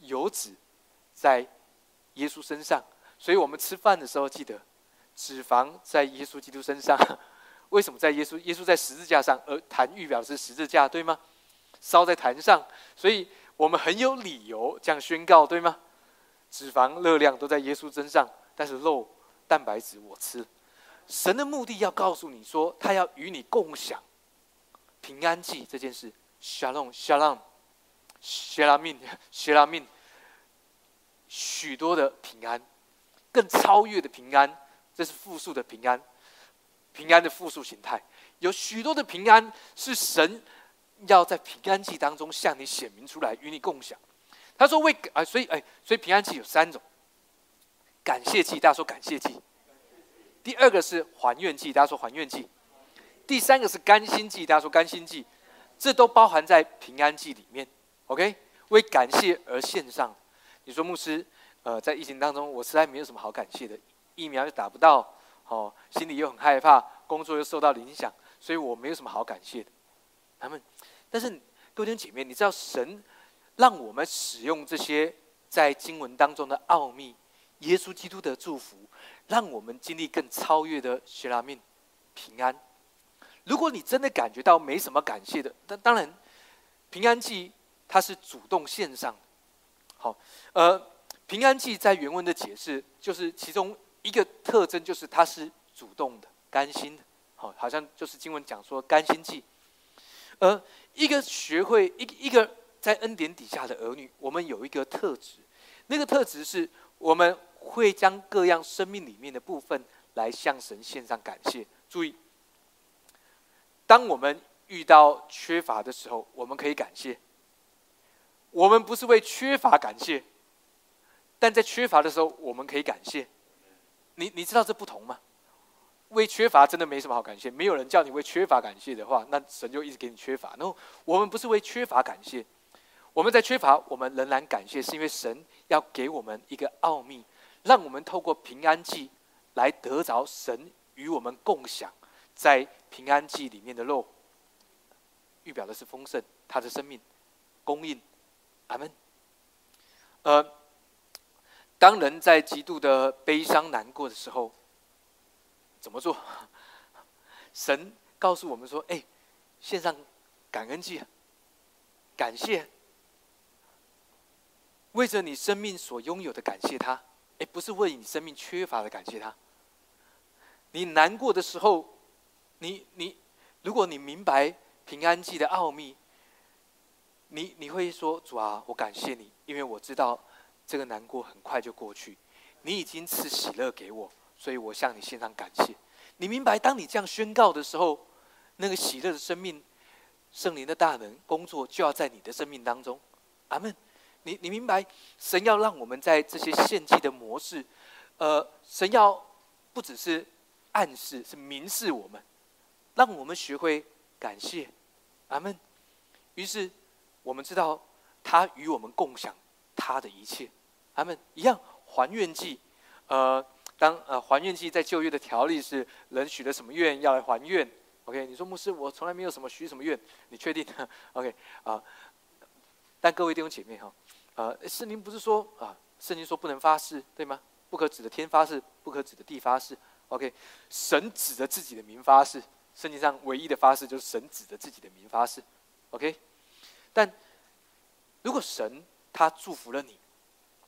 油脂在耶稣身上。所以我们吃饭的时候，记得脂肪在耶稣基督身上。为什么在耶稣？耶稣在十字架上，而坛预表是十字架，对吗？烧在坛上，所以。我们很有理由这样宣告，对吗？脂肪、热量都在耶稣身上，但是肉、蛋白质我吃。神的目的要告诉你说，他要与你共享平安记这件事。Shalom，Shalom，Shalamin，Shalamin，许多的平安，更超越的平安，这是复数的平安，平安的复数形态，有许多的平安是神。要在平安记当中向你显明出来，与你共享。他说：“为啊，所以哎，所以平安记有三种：感谢祭，大家说感谢祭；第二个是还愿祭，大家说还愿祭；第三个是甘心祭，大家说甘心祭。这都包含在平安祭里面。OK，为感谢而献上。你说牧师，呃，在疫情当中，我实在没有什么好感谢的，疫苗又打不到，哦，心里又很害怕，工作又受到影响，所以我没有什么好感谢的。他们，但是各位姐妹，你知道神让我们使用这些在经文当中的奥秘，耶稣基督的祝福，让我们经历更超越的希拉命平安。如果你真的感觉到没什么感谢的，但当然，平安祭它是主动献上的。好，呃，平安祭在原文的解释就是其中一个特征，就是他是主动的、甘心的。好，好像就是经文讲说甘心祭。而一个学会一一个在恩典底下的儿女，我们有一个特质，那个特质是我们会将各样生命里面的部分来向神献上感谢。注意。当我们遇到缺乏的时候，我们可以感谢。我们不是为缺乏感谢，但在缺乏的时候，我们可以感谢。你你知道这不同吗？为缺乏真的没什么好感谢，没有人叫你为缺乏感谢的话，那神就一直给你缺乏。然后我们不是为缺乏感谢，我们在缺乏，我们仍然感谢，是因为神要给我们一个奥秘，让我们透过平安祭来得着神与我们共享。在平安祭里面的肉，预表的是丰盛，他的生命供应，阿门。呃，当人在极度的悲伤难过的时候，怎么做？神告诉我们说：“哎，献上感恩祭，感谢，为着你生命所拥有的感谢他。哎，不是为你生命缺乏的感谢他。你难过的时候。”你你，如果你明白平安记的奥秘，你你会说主啊，我感谢你，因为我知道这个难过很快就过去，你已经赐喜乐给我，所以我向你献上感谢。你明白，当你这样宣告的时候，那个喜乐的生命、圣灵的大能工作就要在你的生命当中。阿门。你你明白，神要让我们在这些献祭的模式，呃，神要不只是暗示，是明示我们。让我们学会感谢，阿门。于是我们知道他与我们共享他的一切，他们。一样还愿祭，呃，当呃还愿祭在旧约的条例是人许了什么愿要来还愿，OK？你说牧师，我从来没有什么许什么愿，你确定？OK？啊，但各位弟兄姐妹哈，呃，圣经不是说啊，圣经说不能发誓，对吗？不可指的天发誓，不可指的地发誓，OK？神指着自己的名发誓。圣经上唯一的发誓就是神指着自己的名发誓，OK。但如果神他祝福了你，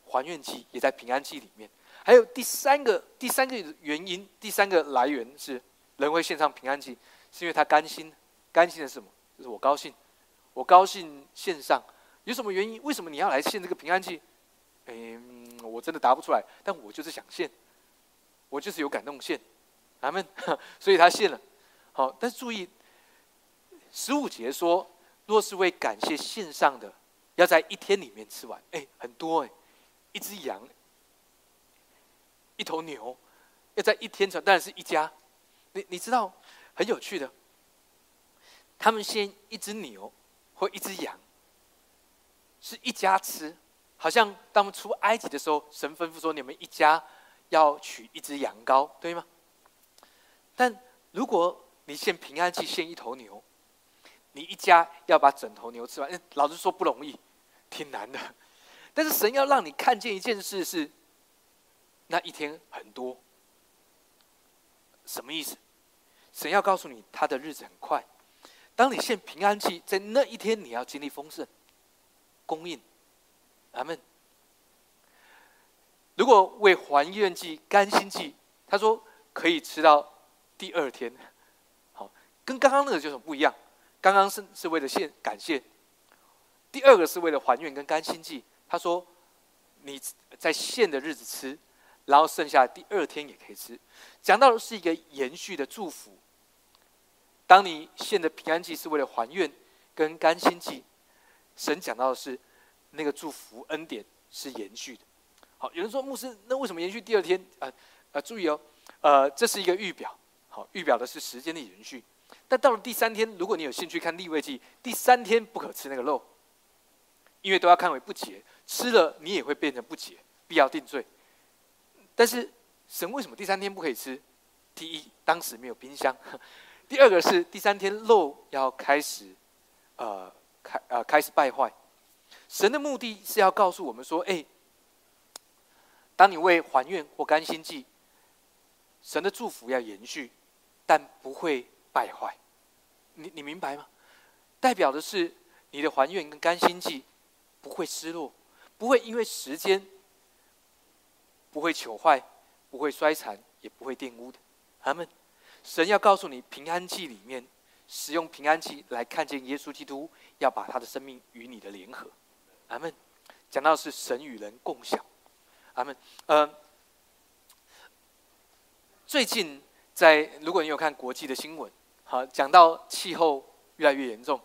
还愿祭也在平安祭里面。还有第三个第三个原因，第三个来源是人会献上平安祭，是因为他甘心，甘心的是什么？就是我高兴，我高兴献上。有什么原因？为什么你要来献这个平安祭？嗯，我真的答不出来。但我就是想献，我就是有感动献，咱们，所以他献了。好，但是注意，十五节说，若是为感谢献上的，要在一天里面吃完。哎，很多哎，一只羊，一头牛，要在一天吃，当然是一家。你你知道，很有趣的，他们先一只牛或一只羊，是一家吃，好像当初埃及的时候，神吩咐说你们一家要取一只羊羔，对吗？但如果你献平安祭献一头牛，你一家要把整头牛吃完。老实说不容易，挺难的。但是神要让你看见一件事是，那一天很多。什么意思？神要告诉你，他的日子很快。当你献平安祭，在那一天你要经历丰盛供应。阿门。如果为还愿祭、甘心祭，他说可以吃到第二天。好跟刚刚那个就是不一样，刚刚是是为了献感谢，第二个是为了还愿跟甘心祭。他说，你在献的日子吃，然后剩下第二天也可以吃。讲到的是一个延续的祝福。当你献的平安祭是为了还愿跟甘心祭，神讲到的是那个祝福恩典是延续的。好，有人说牧师，那为什么延续第二天？啊啊，注意哦，呃，这是一个预表，好，预表的是时间的延续。但到了第三天，如果你有兴趣看立位记，第三天不可吃那个肉，因为都要看为不洁，吃了你也会变成不洁，必要定罪。但是神为什么第三天不可以吃？第一，当时没有冰箱；第二个是第三天肉要开始，呃，开呃开始败坏。神的目的是要告诉我们说：，哎，当你为还愿或甘心祭，神的祝福要延续，但不会败坏。你你明白吗？代表的是你的还愿跟甘心祭不会失落，不会因为时间不会朽坏，不会衰残，也不会玷污的。阿门，神要告诉你，平安祭里面使用平安祭来看见耶稣基督，要把他的生命与你的联合。阿门。讲到是神与人共享。阿门。呃，最近在如果你有看国际的新闻，好，讲到气候越来越严重。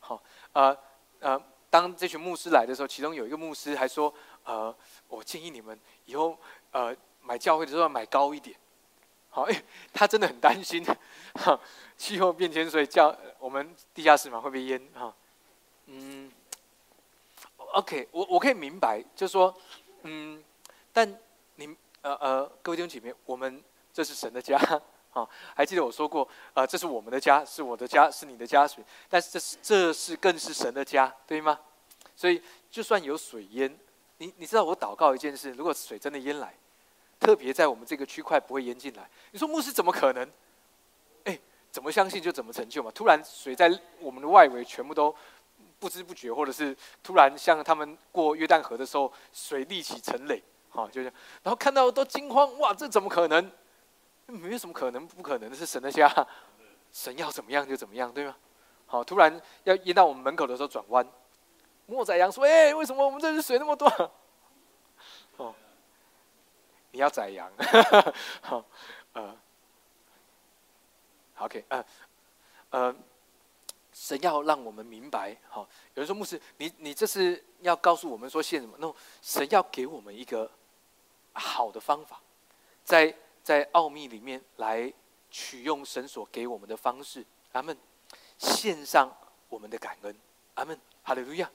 好，呃呃，当这群牧师来的时候，其中有一个牧师还说：“呃，我建议你们以后呃买教会的时候买高一点。”好，哎，他真的很担心，哈，气候变迁，所以叫我们地下室嘛会被淹，哈，嗯。OK，我我可以明白，就是说，嗯，但你呃呃，各位弟兄姐妹，我们这是神的家啊，还记得我说过，呃，这是我们的家，是我的家，是你的家，水，但是这是这是更是神的家，对吗？所以就算有水淹，你你知道我祷告一件事，如果水真的淹来，特别在我们这个区块不会淹进来，你说牧师怎么可能？哎，怎么相信就怎么成就嘛？突然水在我们的外围全部都。不知不觉，或者是突然，像他们过约旦河的时候，水立起成垒，好，就是，然后看到都惊慌，哇，这怎么可能？没有什么可能，不可能的是神的家，神要怎么样就怎么样，对吗？好，突然要淹到我们门口的时候转弯，莫宰羊说：“哎，为什么我们这里水那么多？” 哦，你要宰羊，好，呃，OK，呃，呃。神要让我们明白，好，有人说牧师，你你这是要告诉我们说，现什么？那神要给我们一个好的方法，在在奥秘里面来取用神所给我们的方式，阿门。献上我们的感恩，阿门，哈利路亚。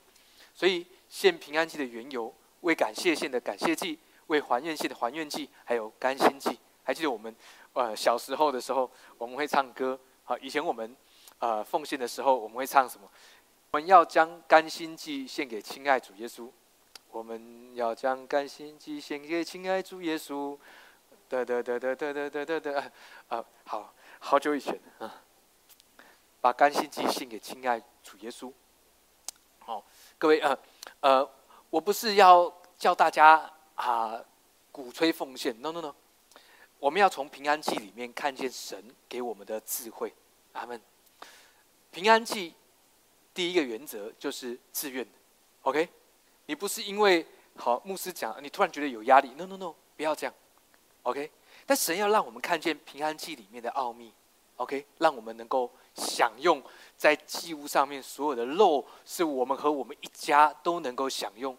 所以献平安祭的缘由，为感谢献的感谢祭，为还愿献的还愿祭，还有甘心祭。还记得我们呃小时候的时候，我们会唱歌，好，以前我们。呃，奉献的时候我们会唱什么？我们要将甘心祭献给亲爱主耶稣。我们要将甘心祭献给亲爱主耶稣。得得得得得得得得，啊，好好久以前啊，把甘心祭献给亲爱主耶稣。好，各位呃呃，我不是要叫大家啊鼓吹奉献，no no no，我们要从平安记里面看见神给我们的智慧，阿门。平安记第一个原则就是自愿，OK？你不是因为好牧师讲，你突然觉得有压力？No No No，不要这样，OK？但神要让我们看见平安祭里面的奥秘，OK？让我们能够享用在祭物上面所有的肉，是我们和我们一家都能够享用。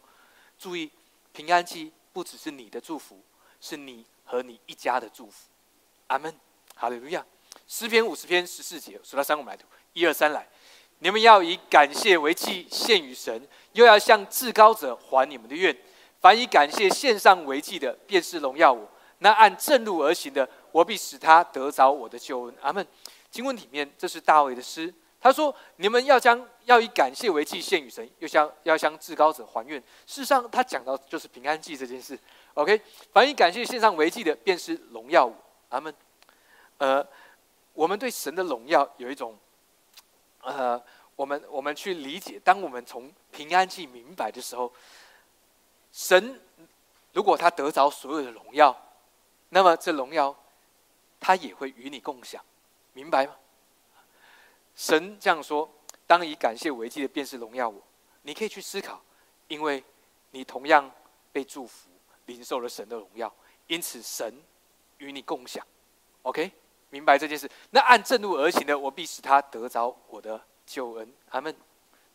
注意，平安祭不只是你的祝福，是你和你一家的祝福。阿门，哈利路亚。诗篇五十篇十四节，数到三，我们来读。一二三来，你们要以感谢为祭献与神，又要向至高者还你们的愿。凡以感谢献上为祭的，便是荣耀我。那按正路而行的，我必使他得着我的救恩。阿门。经文里面，这是大卫的诗。他说：“你们要将要以感谢为祭献与神，又向要向至高者还愿。”事实上，他讲到就是平安祭这件事。OK，凡以感谢献上为祭的，便是荣耀我。阿门。呃，我们对神的荣耀有一种。呃，我们我们去理解，当我们从平安记明白的时候，神如果他得着所有的荣耀，那么这荣耀他也会与你共享，明白吗？神这样说：当以感谢为祭的，便是荣耀我。你可以去思考，因为你同样被祝福，领受了神的荣耀，因此神与你共享。OK。明白这件事，那按正路而行的，我必使他得着我的救恩。阿门。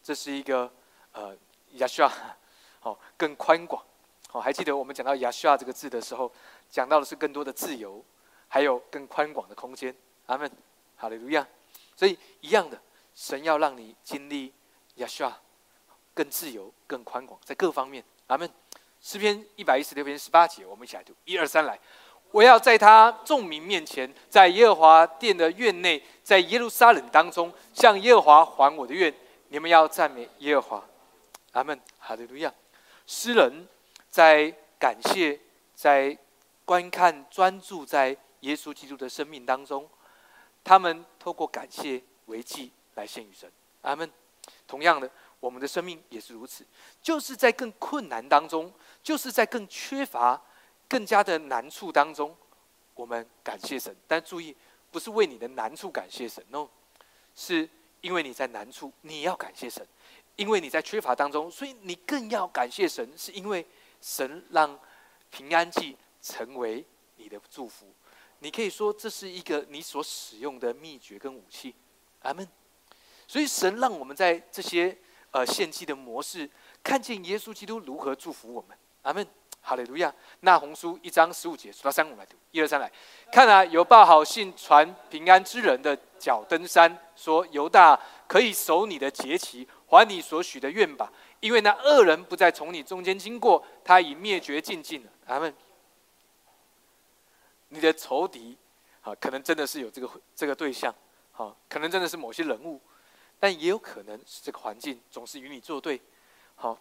这是一个呃，亚述啊，好更宽广。好，还记得我们讲到亚述这个字的时候，讲到的是更多的自由，还有更宽广的空间。阿门。哈利路亚。所以一样的，神要让你经历亚述更自由、更宽广，在各方面。阿门。诗篇一百一十六篇十八节，我们一起来读，一二三来。我要在他众民面前，在耶和华殿的院内，在耶路撒冷当中，向耶和华还我的愿。你们要赞美耶和华，阿门，哈利路亚。诗人在感谢，在观看、专注在耶稣基督的生命当中，他们透过感谢为祭来献与神，阿门。同样的，我们的生命也是如此，就是在更困难当中，就是在更缺乏。更加的难处当中，我们感谢神。但注意，不是为你的难处感谢神哦，是因为你在难处，你要感谢神；因为你在缺乏当中，所以你更要感谢神。是因为神让平安记成为你的祝福。你可以说这是一个你所使用的秘诀跟武器。阿门。所以神让我们在这些呃献祭的模式，看见耶稣基督如何祝福我们。阿门。哈利路亚！那红书一章十五节，数到三，我们来读。一二三，来看啊！有报好信传平安之人的脚登山，说：“犹大可以守你的节期，还你所许的愿吧，因为那恶人不再从你中间经过，他已灭绝尽尽了。”阿门。你的仇敌，啊，可能真的是有这个这个对象，好，可能真的是某些人物，但也有可能是这个环境总是与你作对，好，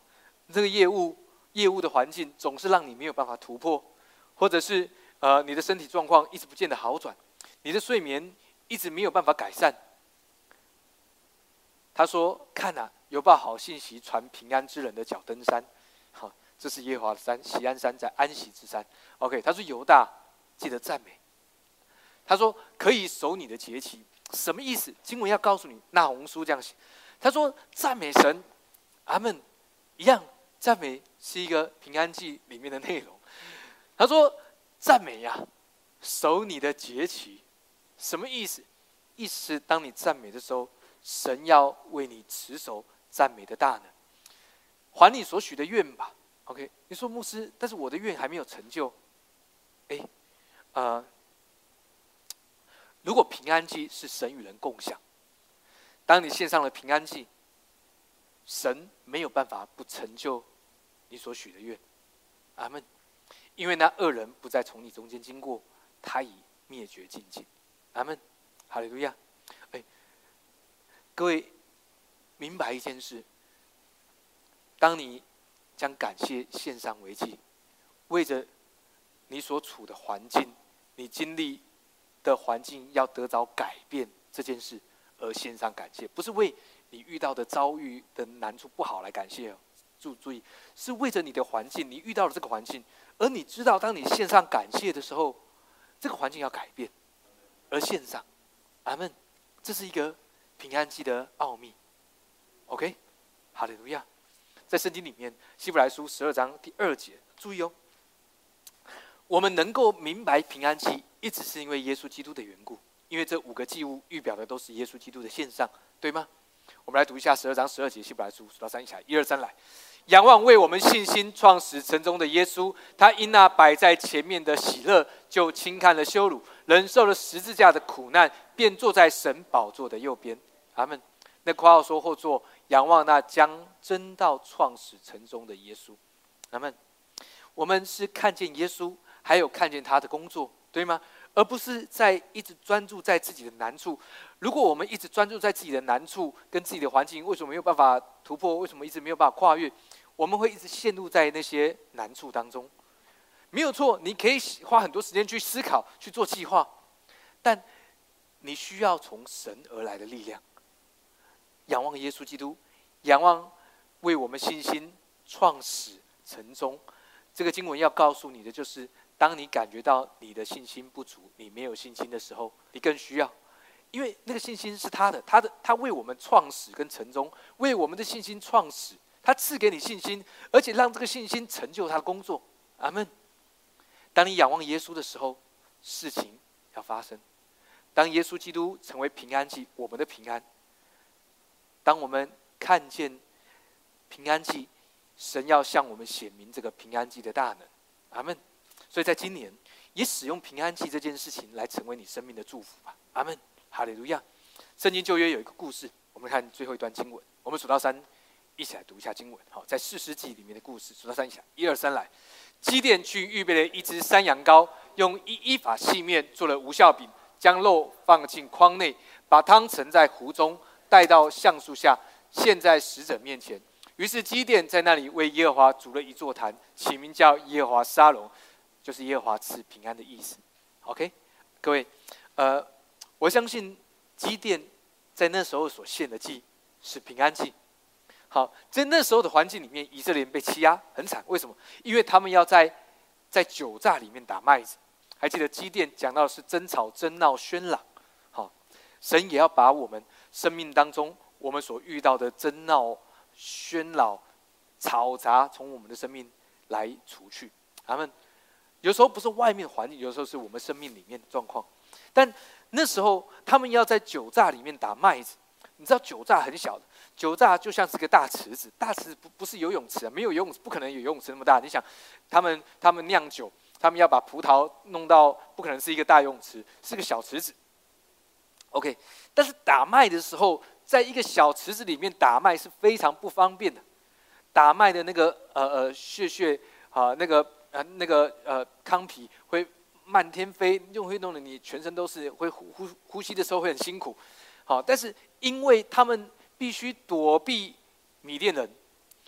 这个业务。业务的环境总是让你没有办法突破，或者是呃你的身体状况一直不见得好转，你的睡眠一直没有办法改善。他说：“看呐，有报好信息传平安之人的脚登山，好，这是耶华的山，喜安山在安息之山。OK，他说犹大记得赞美。他说可以守你的节期，什么意思？经文要告诉你，那红书这样写。他说赞美神，阿门，一样。”赞美是一个平安记里面的内容。他说：“赞美呀，守你的节期，什么意思？意思是当你赞美的时候，神要为你持守赞美的大能，还你所许的愿吧。”OK，你说牧师，但是我的愿还没有成就。哎，呃，如果平安记是神与人共享，当你献上了平安记，神没有办法不成就。你所许的愿，阿门。因为那恶人不再从你中间经过，他已灭绝尽尽，阿门。哈利路亚。哎，各位明白一件事：当你将感谢献上为祭，为着你所处的环境、你经历的环境要得着改变这件事而献上感谢，不是为你遇到的遭遇的难处不好来感谢哦。注注意，是为着你的环境，你遇到了这个环境，而你知道，当你献上感谢的时候，这个环境要改变，而献上，阿门。这是一个平安记的奥秘。OK，哈利路亚。在圣经里面，希伯来书十二章第二节，注意哦，我们能够明白平安期，一直是因为耶稣基督的缘故，因为这五个祭物预表的都是耶稣基督的献上，对吗？我们来读一下十二章十二节，希伯来书数到三一起来，一二三来。仰望为我们信心创始成终的耶稣，他因那摆在前面的喜乐，就轻看了羞辱，忍受了十字架的苦难，便坐在神宝座的右边。阿门。那括号说或坐，仰望那将真道创始成终的耶稣。阿门。我们是看见耶稣，还有看见他的工作，对吗？而不是在一直专注在自己的难处。如果我们一直专注在自己的难处跟自己的环境，为什么没有办法突破？为什么一直没有办法跨越？我们会一直陷入在那些难处当中。没有错，你可以花很多时间去思考、去做计划，但你需要从神而来的力量，仰望耶稣基督，仰望为我们信心创始成终。这个经文要告诉你的就是。当你感觉到你的信心不足，你没有信心的时候，你更需要，因为那个信心是他的，他的他为我们创始跟成终，为我们的信心创始，他赐给你信心，而且让这个信心成就他的工作。阿门。当你仰望耶稣的时候，事情要发生。当耶稣基督成为平安记，我们的平安。当我们看见平安记，神要向我们显明这个平安记的大能。阿门。所以在今年，也使用平安祭这件事情来成为你生命的祝福吧。阿门，哈利路亚。圣经旧约有一个故事，我们看最后一段经文。我们数到三，一起来读一下经文。好，在四世纪里面的故事，数到三，一下，一二三，来。基甸去预备了一只山羊羔，用一依法细面做了无效饼，将肉放进筐内，把汤盛在壶中，带到橡树下，献在使者面前。于是基甸在那里为耶和华筑了一座坛，起名叫耶和华沙龙，就是耶和华赐平安的意思。OK，各位，呃，我相信基甸在那时候所献的祭是平安祭。好，在那时候的环境里面，以色列人被欺压很惨。为什么？因为他们要在在酒榨里面打麦子。还记得基甸讲到的是争吵、争闹、喧嚷。好，神也要把我们生命当中我们所遇到的争闹、喧扰、嘈杂，从我们的生命来除去。他们有时候不是外面环境，有时候是我们生命里面的状况。但那时候他们要在酒榨里面打麦子，你知道酒榨很小的。酒榨就像是个大池子，大池子不不是游泳池啊，没有游泳，不可能有游泳池那么大。你想，他们他们酿酒，他们要把葡萄弄到，不可能是一个大游泳池，是个小池子。OK，但是打麦的时候，在一个小池子里面打麦是非常不方便的，打麦的那个呃呃血血啊，那个呃那个呃糠皮会漫天飞，就会弄得你全身都是，会呼呼呼吸的时候会很辛苦。好，但是因为他们。必须躲避米甸人，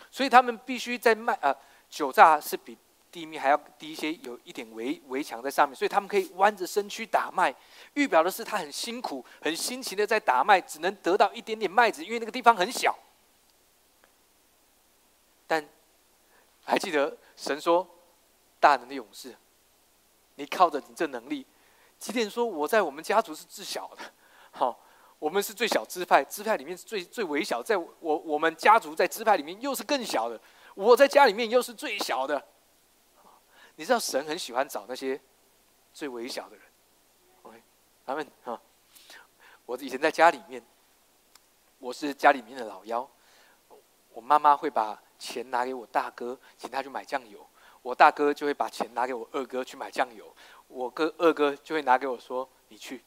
所以他们必须在麦呃酒榨是比地面还要低一些，有一点围围墙在上面，所以他们可以弯着身躯打麦。预表的是他很辛苦、很辛勤的在打麦，只能得到一点点麦子，因为那个地方很小。但还记得神说：“大能的勇士，你靠着你这能力。”基甸说：“我在我们家族是最小的。”好。我们是最小支派，支派里面是最最微小，在我我们家族在支派里面又是更小的，我在家里面又是最小的。你知道神很喜欢找那些最微小的人，OK，他们哈，我以前在家里面，我是家里面的老幺，我妈妈会把钱拿给我大哥，请他去买酱油，我大哥就会把钱拿给我二哥去买酱油，我哥二哥就会拿给我说你去，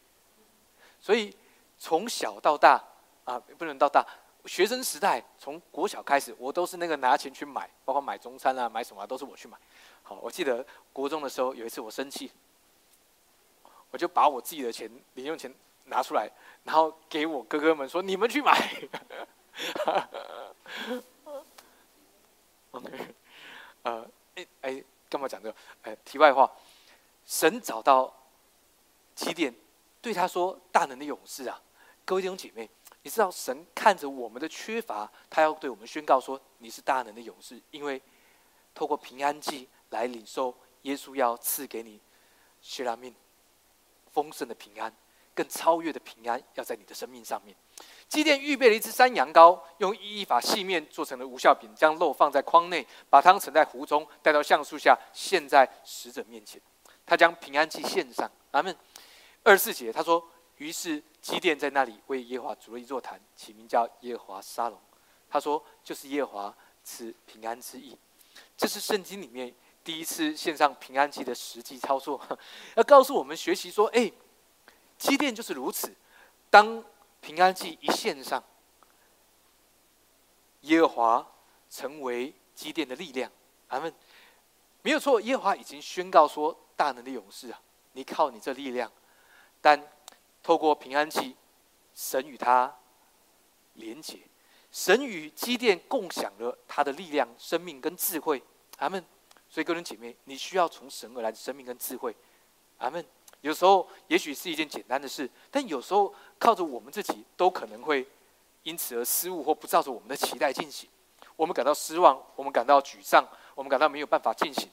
所以。从小到大，啊，不能到大，学生时代从国小开始，我都是那个拿钱去买，包括买中餐啊，买什么都是我去买。好，我记得国中的时候有一次我生气，我就把我自己的钱零用钱拿出来，然后给我哥哥们说：“你们去买。”OK，呃，哎哎，干嘛讲这个？哎，题外话，神找到起点，对他说：“大能的勇士啊！”各位弟兄姐妹，你知道神看着我们的缺乏，他要对我们宣告说：“你是大能的勇士。”因为透过平安祭来领受耶稣要赐给你希拉命丰盛的平安，更超越的平安要在你的生命上面。祭奠预备了一只山羊羔，用一法细面做成了无效饼，将肉放在筐内，把汤盛在壶中，带到橡树下，献在使者面前。他将平安祭献上。阿门。二十四节他说。于是基甸在那里为耶和华筑了一座坛，起名叫耶和华沙龙。他说：“就是耶和华赐平安之意。”这是圣经里面第一次献上平安祭的实际操作，要告诉我们学习说：“哎，基甸就是如此。当平安祭一献上，耶和华成为基甸的力量。阿们。没有错，耶和华已经宣告说：大能的勇士啊，你靠你这力量。但透过平安祭，神与他连结，神与基甸共享了他的力量、生命跟智慧。阿们。所以，各位姐妹，你需要从神而来的生命跟智慧。阿门。有时候也许是一件简单的事，但有时候靠着我们自己，都可能会因此而失误或不照着我们的期待进行。我们感到失望，我们感到沮丧，我们感到没有办法进行。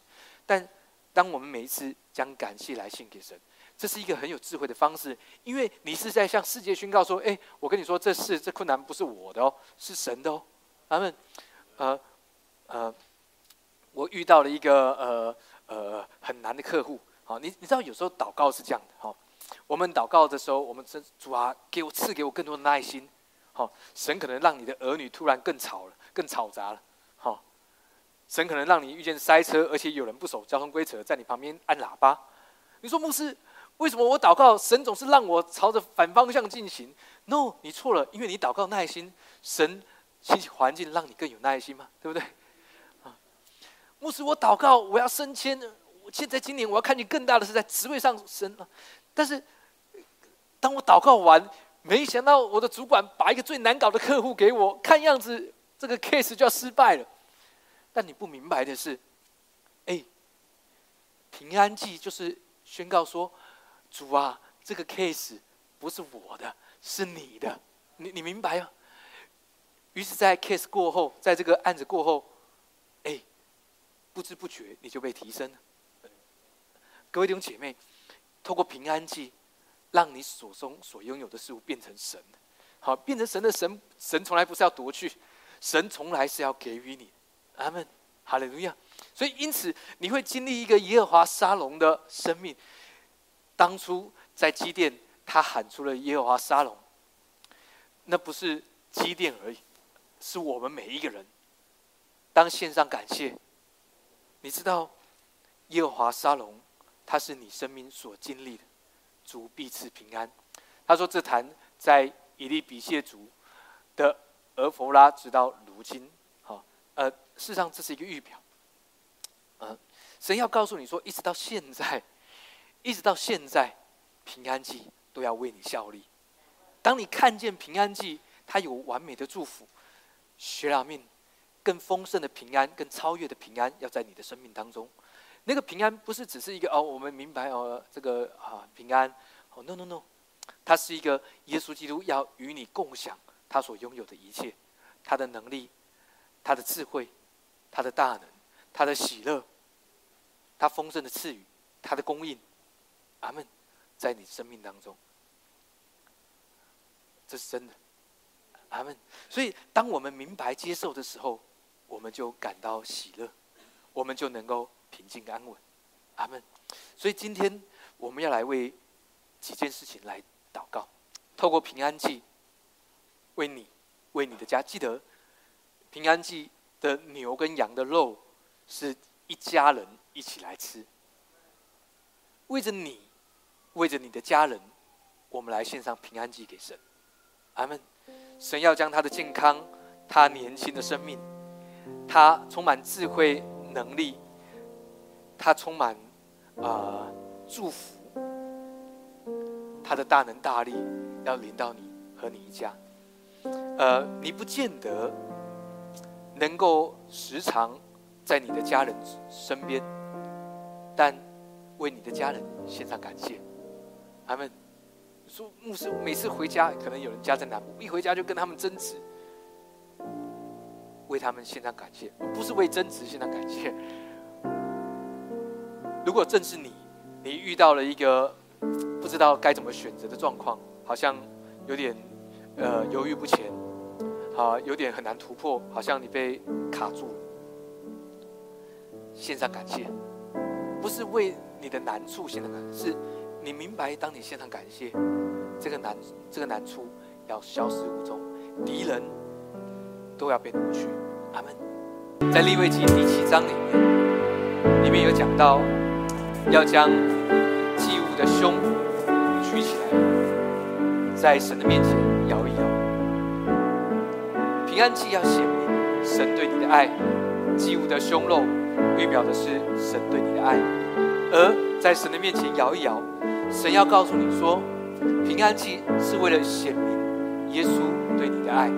但当我们每一次将感谢来信给神。这是一个很有智慧的方式，因为你是在向世界宣告说：“哎，我跟你说，这事这困难不是我的哦，是神的哦。”阿们，呃，呃，我遇到了一个呃呃很难的客户。好，你你知道有时候祷告是这样的，哈，我们祷告的时候，我们主啊，给我赐给我更多的耐心。好，神可能让你的儿女突然更吵了，更吵杂了。好，神可能让你遇见塞车，而且有人不守交通规则，在你旁边按喇叭。你说牧师？为什么我祷告，神总是让我朝着反方向进行？No，你错了，因为你祷告耐心，神兴起环境让你更有耐心嘛，对不对？牧师，我祷告我要升迁，现在今年我要看见更大的是在职位上升了。但是，当我祷告完，没想到我的主管把一个最难搞的客户给我，看样子这个 case 就要失败了。但你不明白的是，哎，平安记就是宣告说，主啊，这个 case 不是我的，是你的。你你明白吗？于是，在 case 过后，在这个案子过后，不知不觉你就被提升了。各位弟兄姐妹，透过平安记，让你所中所拥有的事物变成神，好，变成神的神，神从来不是要夺去，神从来是要给予你。阿门，哈利路亚。所以，因此你会经历一个耶和华沙龙的生命。当初在基甸，他喊出了耶和华沙龙，那不是基甸而已，是我们每一个人。当献上感谢，你知道耶和华沙龙。他是你生命所经历的，主必赐平安。他说：“这坛在以利比谢族的俄弗拉，直到如今，好，呃，事实上这是一个预表。嗯，神要告诉你说，一直到现在，一直到现在，平安记都要为你效力。当你看见平安记，它有完美的祝福，学拉命更丰盛的平安，更超越的平安，要在你的生命当中。”那个平安不是只是一个哦，我们明白哦，这个啊平安哦，no no no，它是一个耶稣基督要与你共享他所拥有的一切，他的能力，他的智慧，他的大能，他的喜乐，他丰盛的赐予，他的供应，阿门，在你生命当中，这是真的，阿门。所以当我们明白接受的时候，我们就感到喜乐，我们就能够。平静安稳，阿门。所以今天我们要来为几件事情来祷告，透过平安祭，为你、为你的家。记得平安祭的牛跟羊的肉是一家人一起来吃，为着你，为着你的家人，我们来献上平安祭给神，阿门。神要将他的健康、他年轻的生命、他充满智慧能力。他充满啊祝福，他的大能大力要临到你和你一家。呃，你不见得能够时常在你的家人身边，但为你的家人献上感谢。他们说牧师每次回家，可能有人家在南部，一回家就跟他们争执，为他们献上感谢，不是为争执献上感谢。如果正是你，你遇到了一个不知道该怎么选择的状况，好像有点呃犹豫不前，好有点很难突破，好像你被卡住。献上感谢，不是为你的难处献上感谢，是你明白，当你献上感谢，这个难这个难处要消失无踪，敌人都要被夺去。阿门。在利未记第七章里面，里面有讲到。要将祭物的胸举起来，在神的面前摇一摇。平安祭要显明神对你的爱，祭物的胸肉预表的是神对你的爱。而在神的面前摇一摇，神要告诉你说，平安祭是为了显明耶稣对你的爱。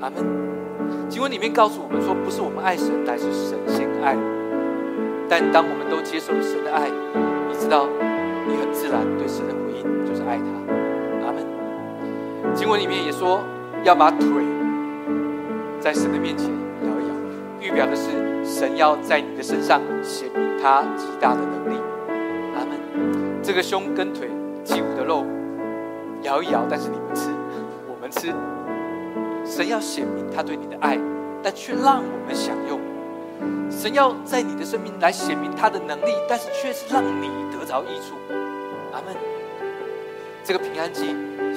阿门。经文里面告诉我们说，不是我们爱神，乃是神先爱。但当我们都接受了神的爱，你知道，你很自然对神的回应就是爱他。阿门。经文里面也说，要把腿在神的面前摇一摇，预表的是神要在你的身上显明他极大的能力。阿门。这个胸跟腿祭物的肉摇一摇，但是你们吃，我们吃。神要显明他对你的爱，但却让我们享用。神要在你的生命来显明他的能力，但是却是让你得着益处。阿门。这个平安记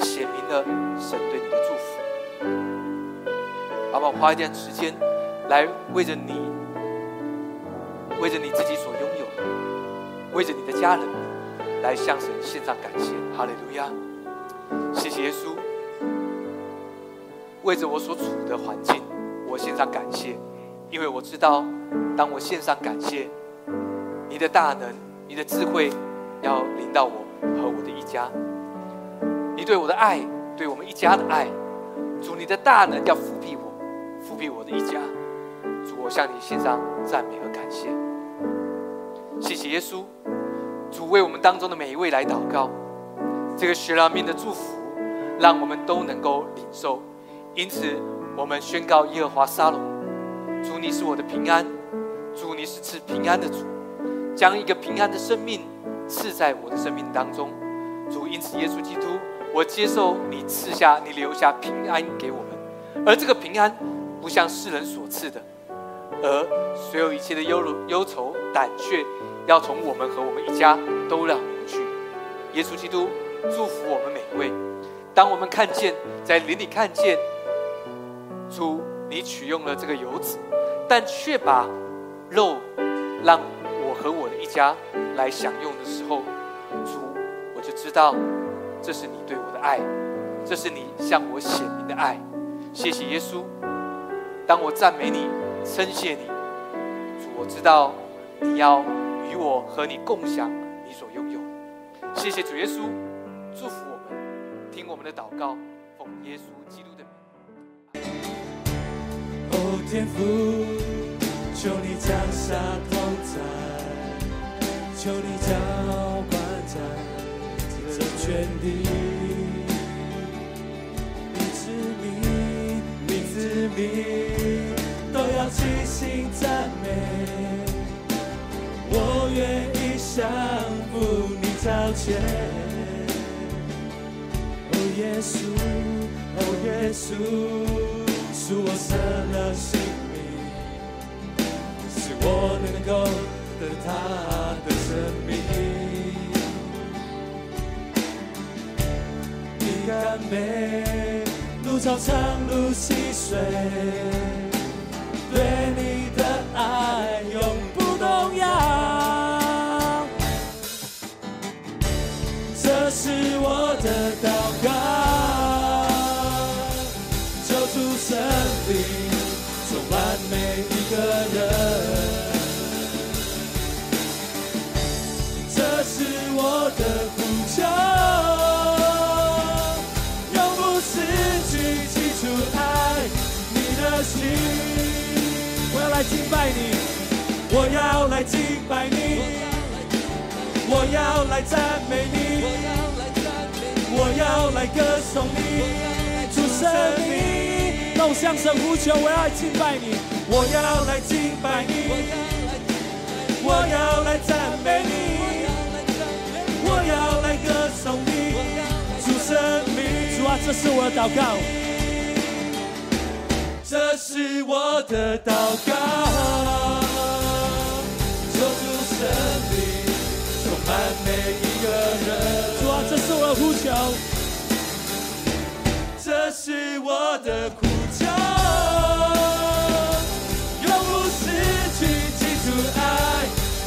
显明了神对你的祝福。好不好？花一点时间来为着你，为着你自己所拥有的，为着你的家人，来向神献上感谢。哈利路亚！谢谢耶稣。为着我所处的环境，我献上感谢。因为我知道，当我献上感谢，你的大能、你的智慧要领导我和我的一家。你对我的爱，对我们一家的爱，主你的大能要抚庇我，抚庇我的一家。主，我向你献上赞美和感谢。谢谢耶稣，主为我们当中的每一位来祷告，这个血染面的祝福，让我们都能够领受。因此，我们宣告耶和华沙龙，主你是我的平安，主你是赐平安的主，将一个平安的生命赐在我的生命当中。主，因此耶稣基督，我接受你赐下、你留下平安给我们，而这个平安不像世人所赐的。而所有一切的忧忧愁、胆怯，要从我们和我们一家都让离去。耶稣基督祝福我们每一位。当我们看见在林里看见主，你取用了这个油脂，但却把肉让我和我的一家来享用的时候，主，我就知道这是你对我的爱，这是你向我显明的爱。谢谢耶稣。当我赞美你。称谢你，主，我知道你要与我和你共享你所拥有。谢谢主耶稣，祝福我们，听我们的祷告，奉耶稣天父，求你降下同在，求你浇灌在这全地，你之名，你之名。都要齐心赞美，我愿意降服你朝前。哦耶稣，哦耶稣，是我舍了性命，使我能够得他的生命。你甘美，路超长路细水。对你的爱永要来敬拜你，我要来赞美你，我要来歌颂你，主圣灵，都向神呼求，我要敬拜你，我要来敬拜你，我要来赞美你，我要来歌颂你，主圣名，主啊，这是我的祷告。这是我的祷告，充满每一个人。主啊，这是我的呼求，这是我的呼求，永不失去记住爱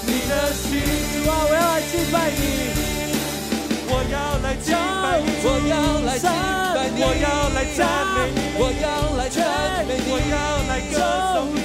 你的心。主啊，我要来敬拜你，我要来敬拜你，我要来赞美你，我要来赞美你。我要来歌颂你。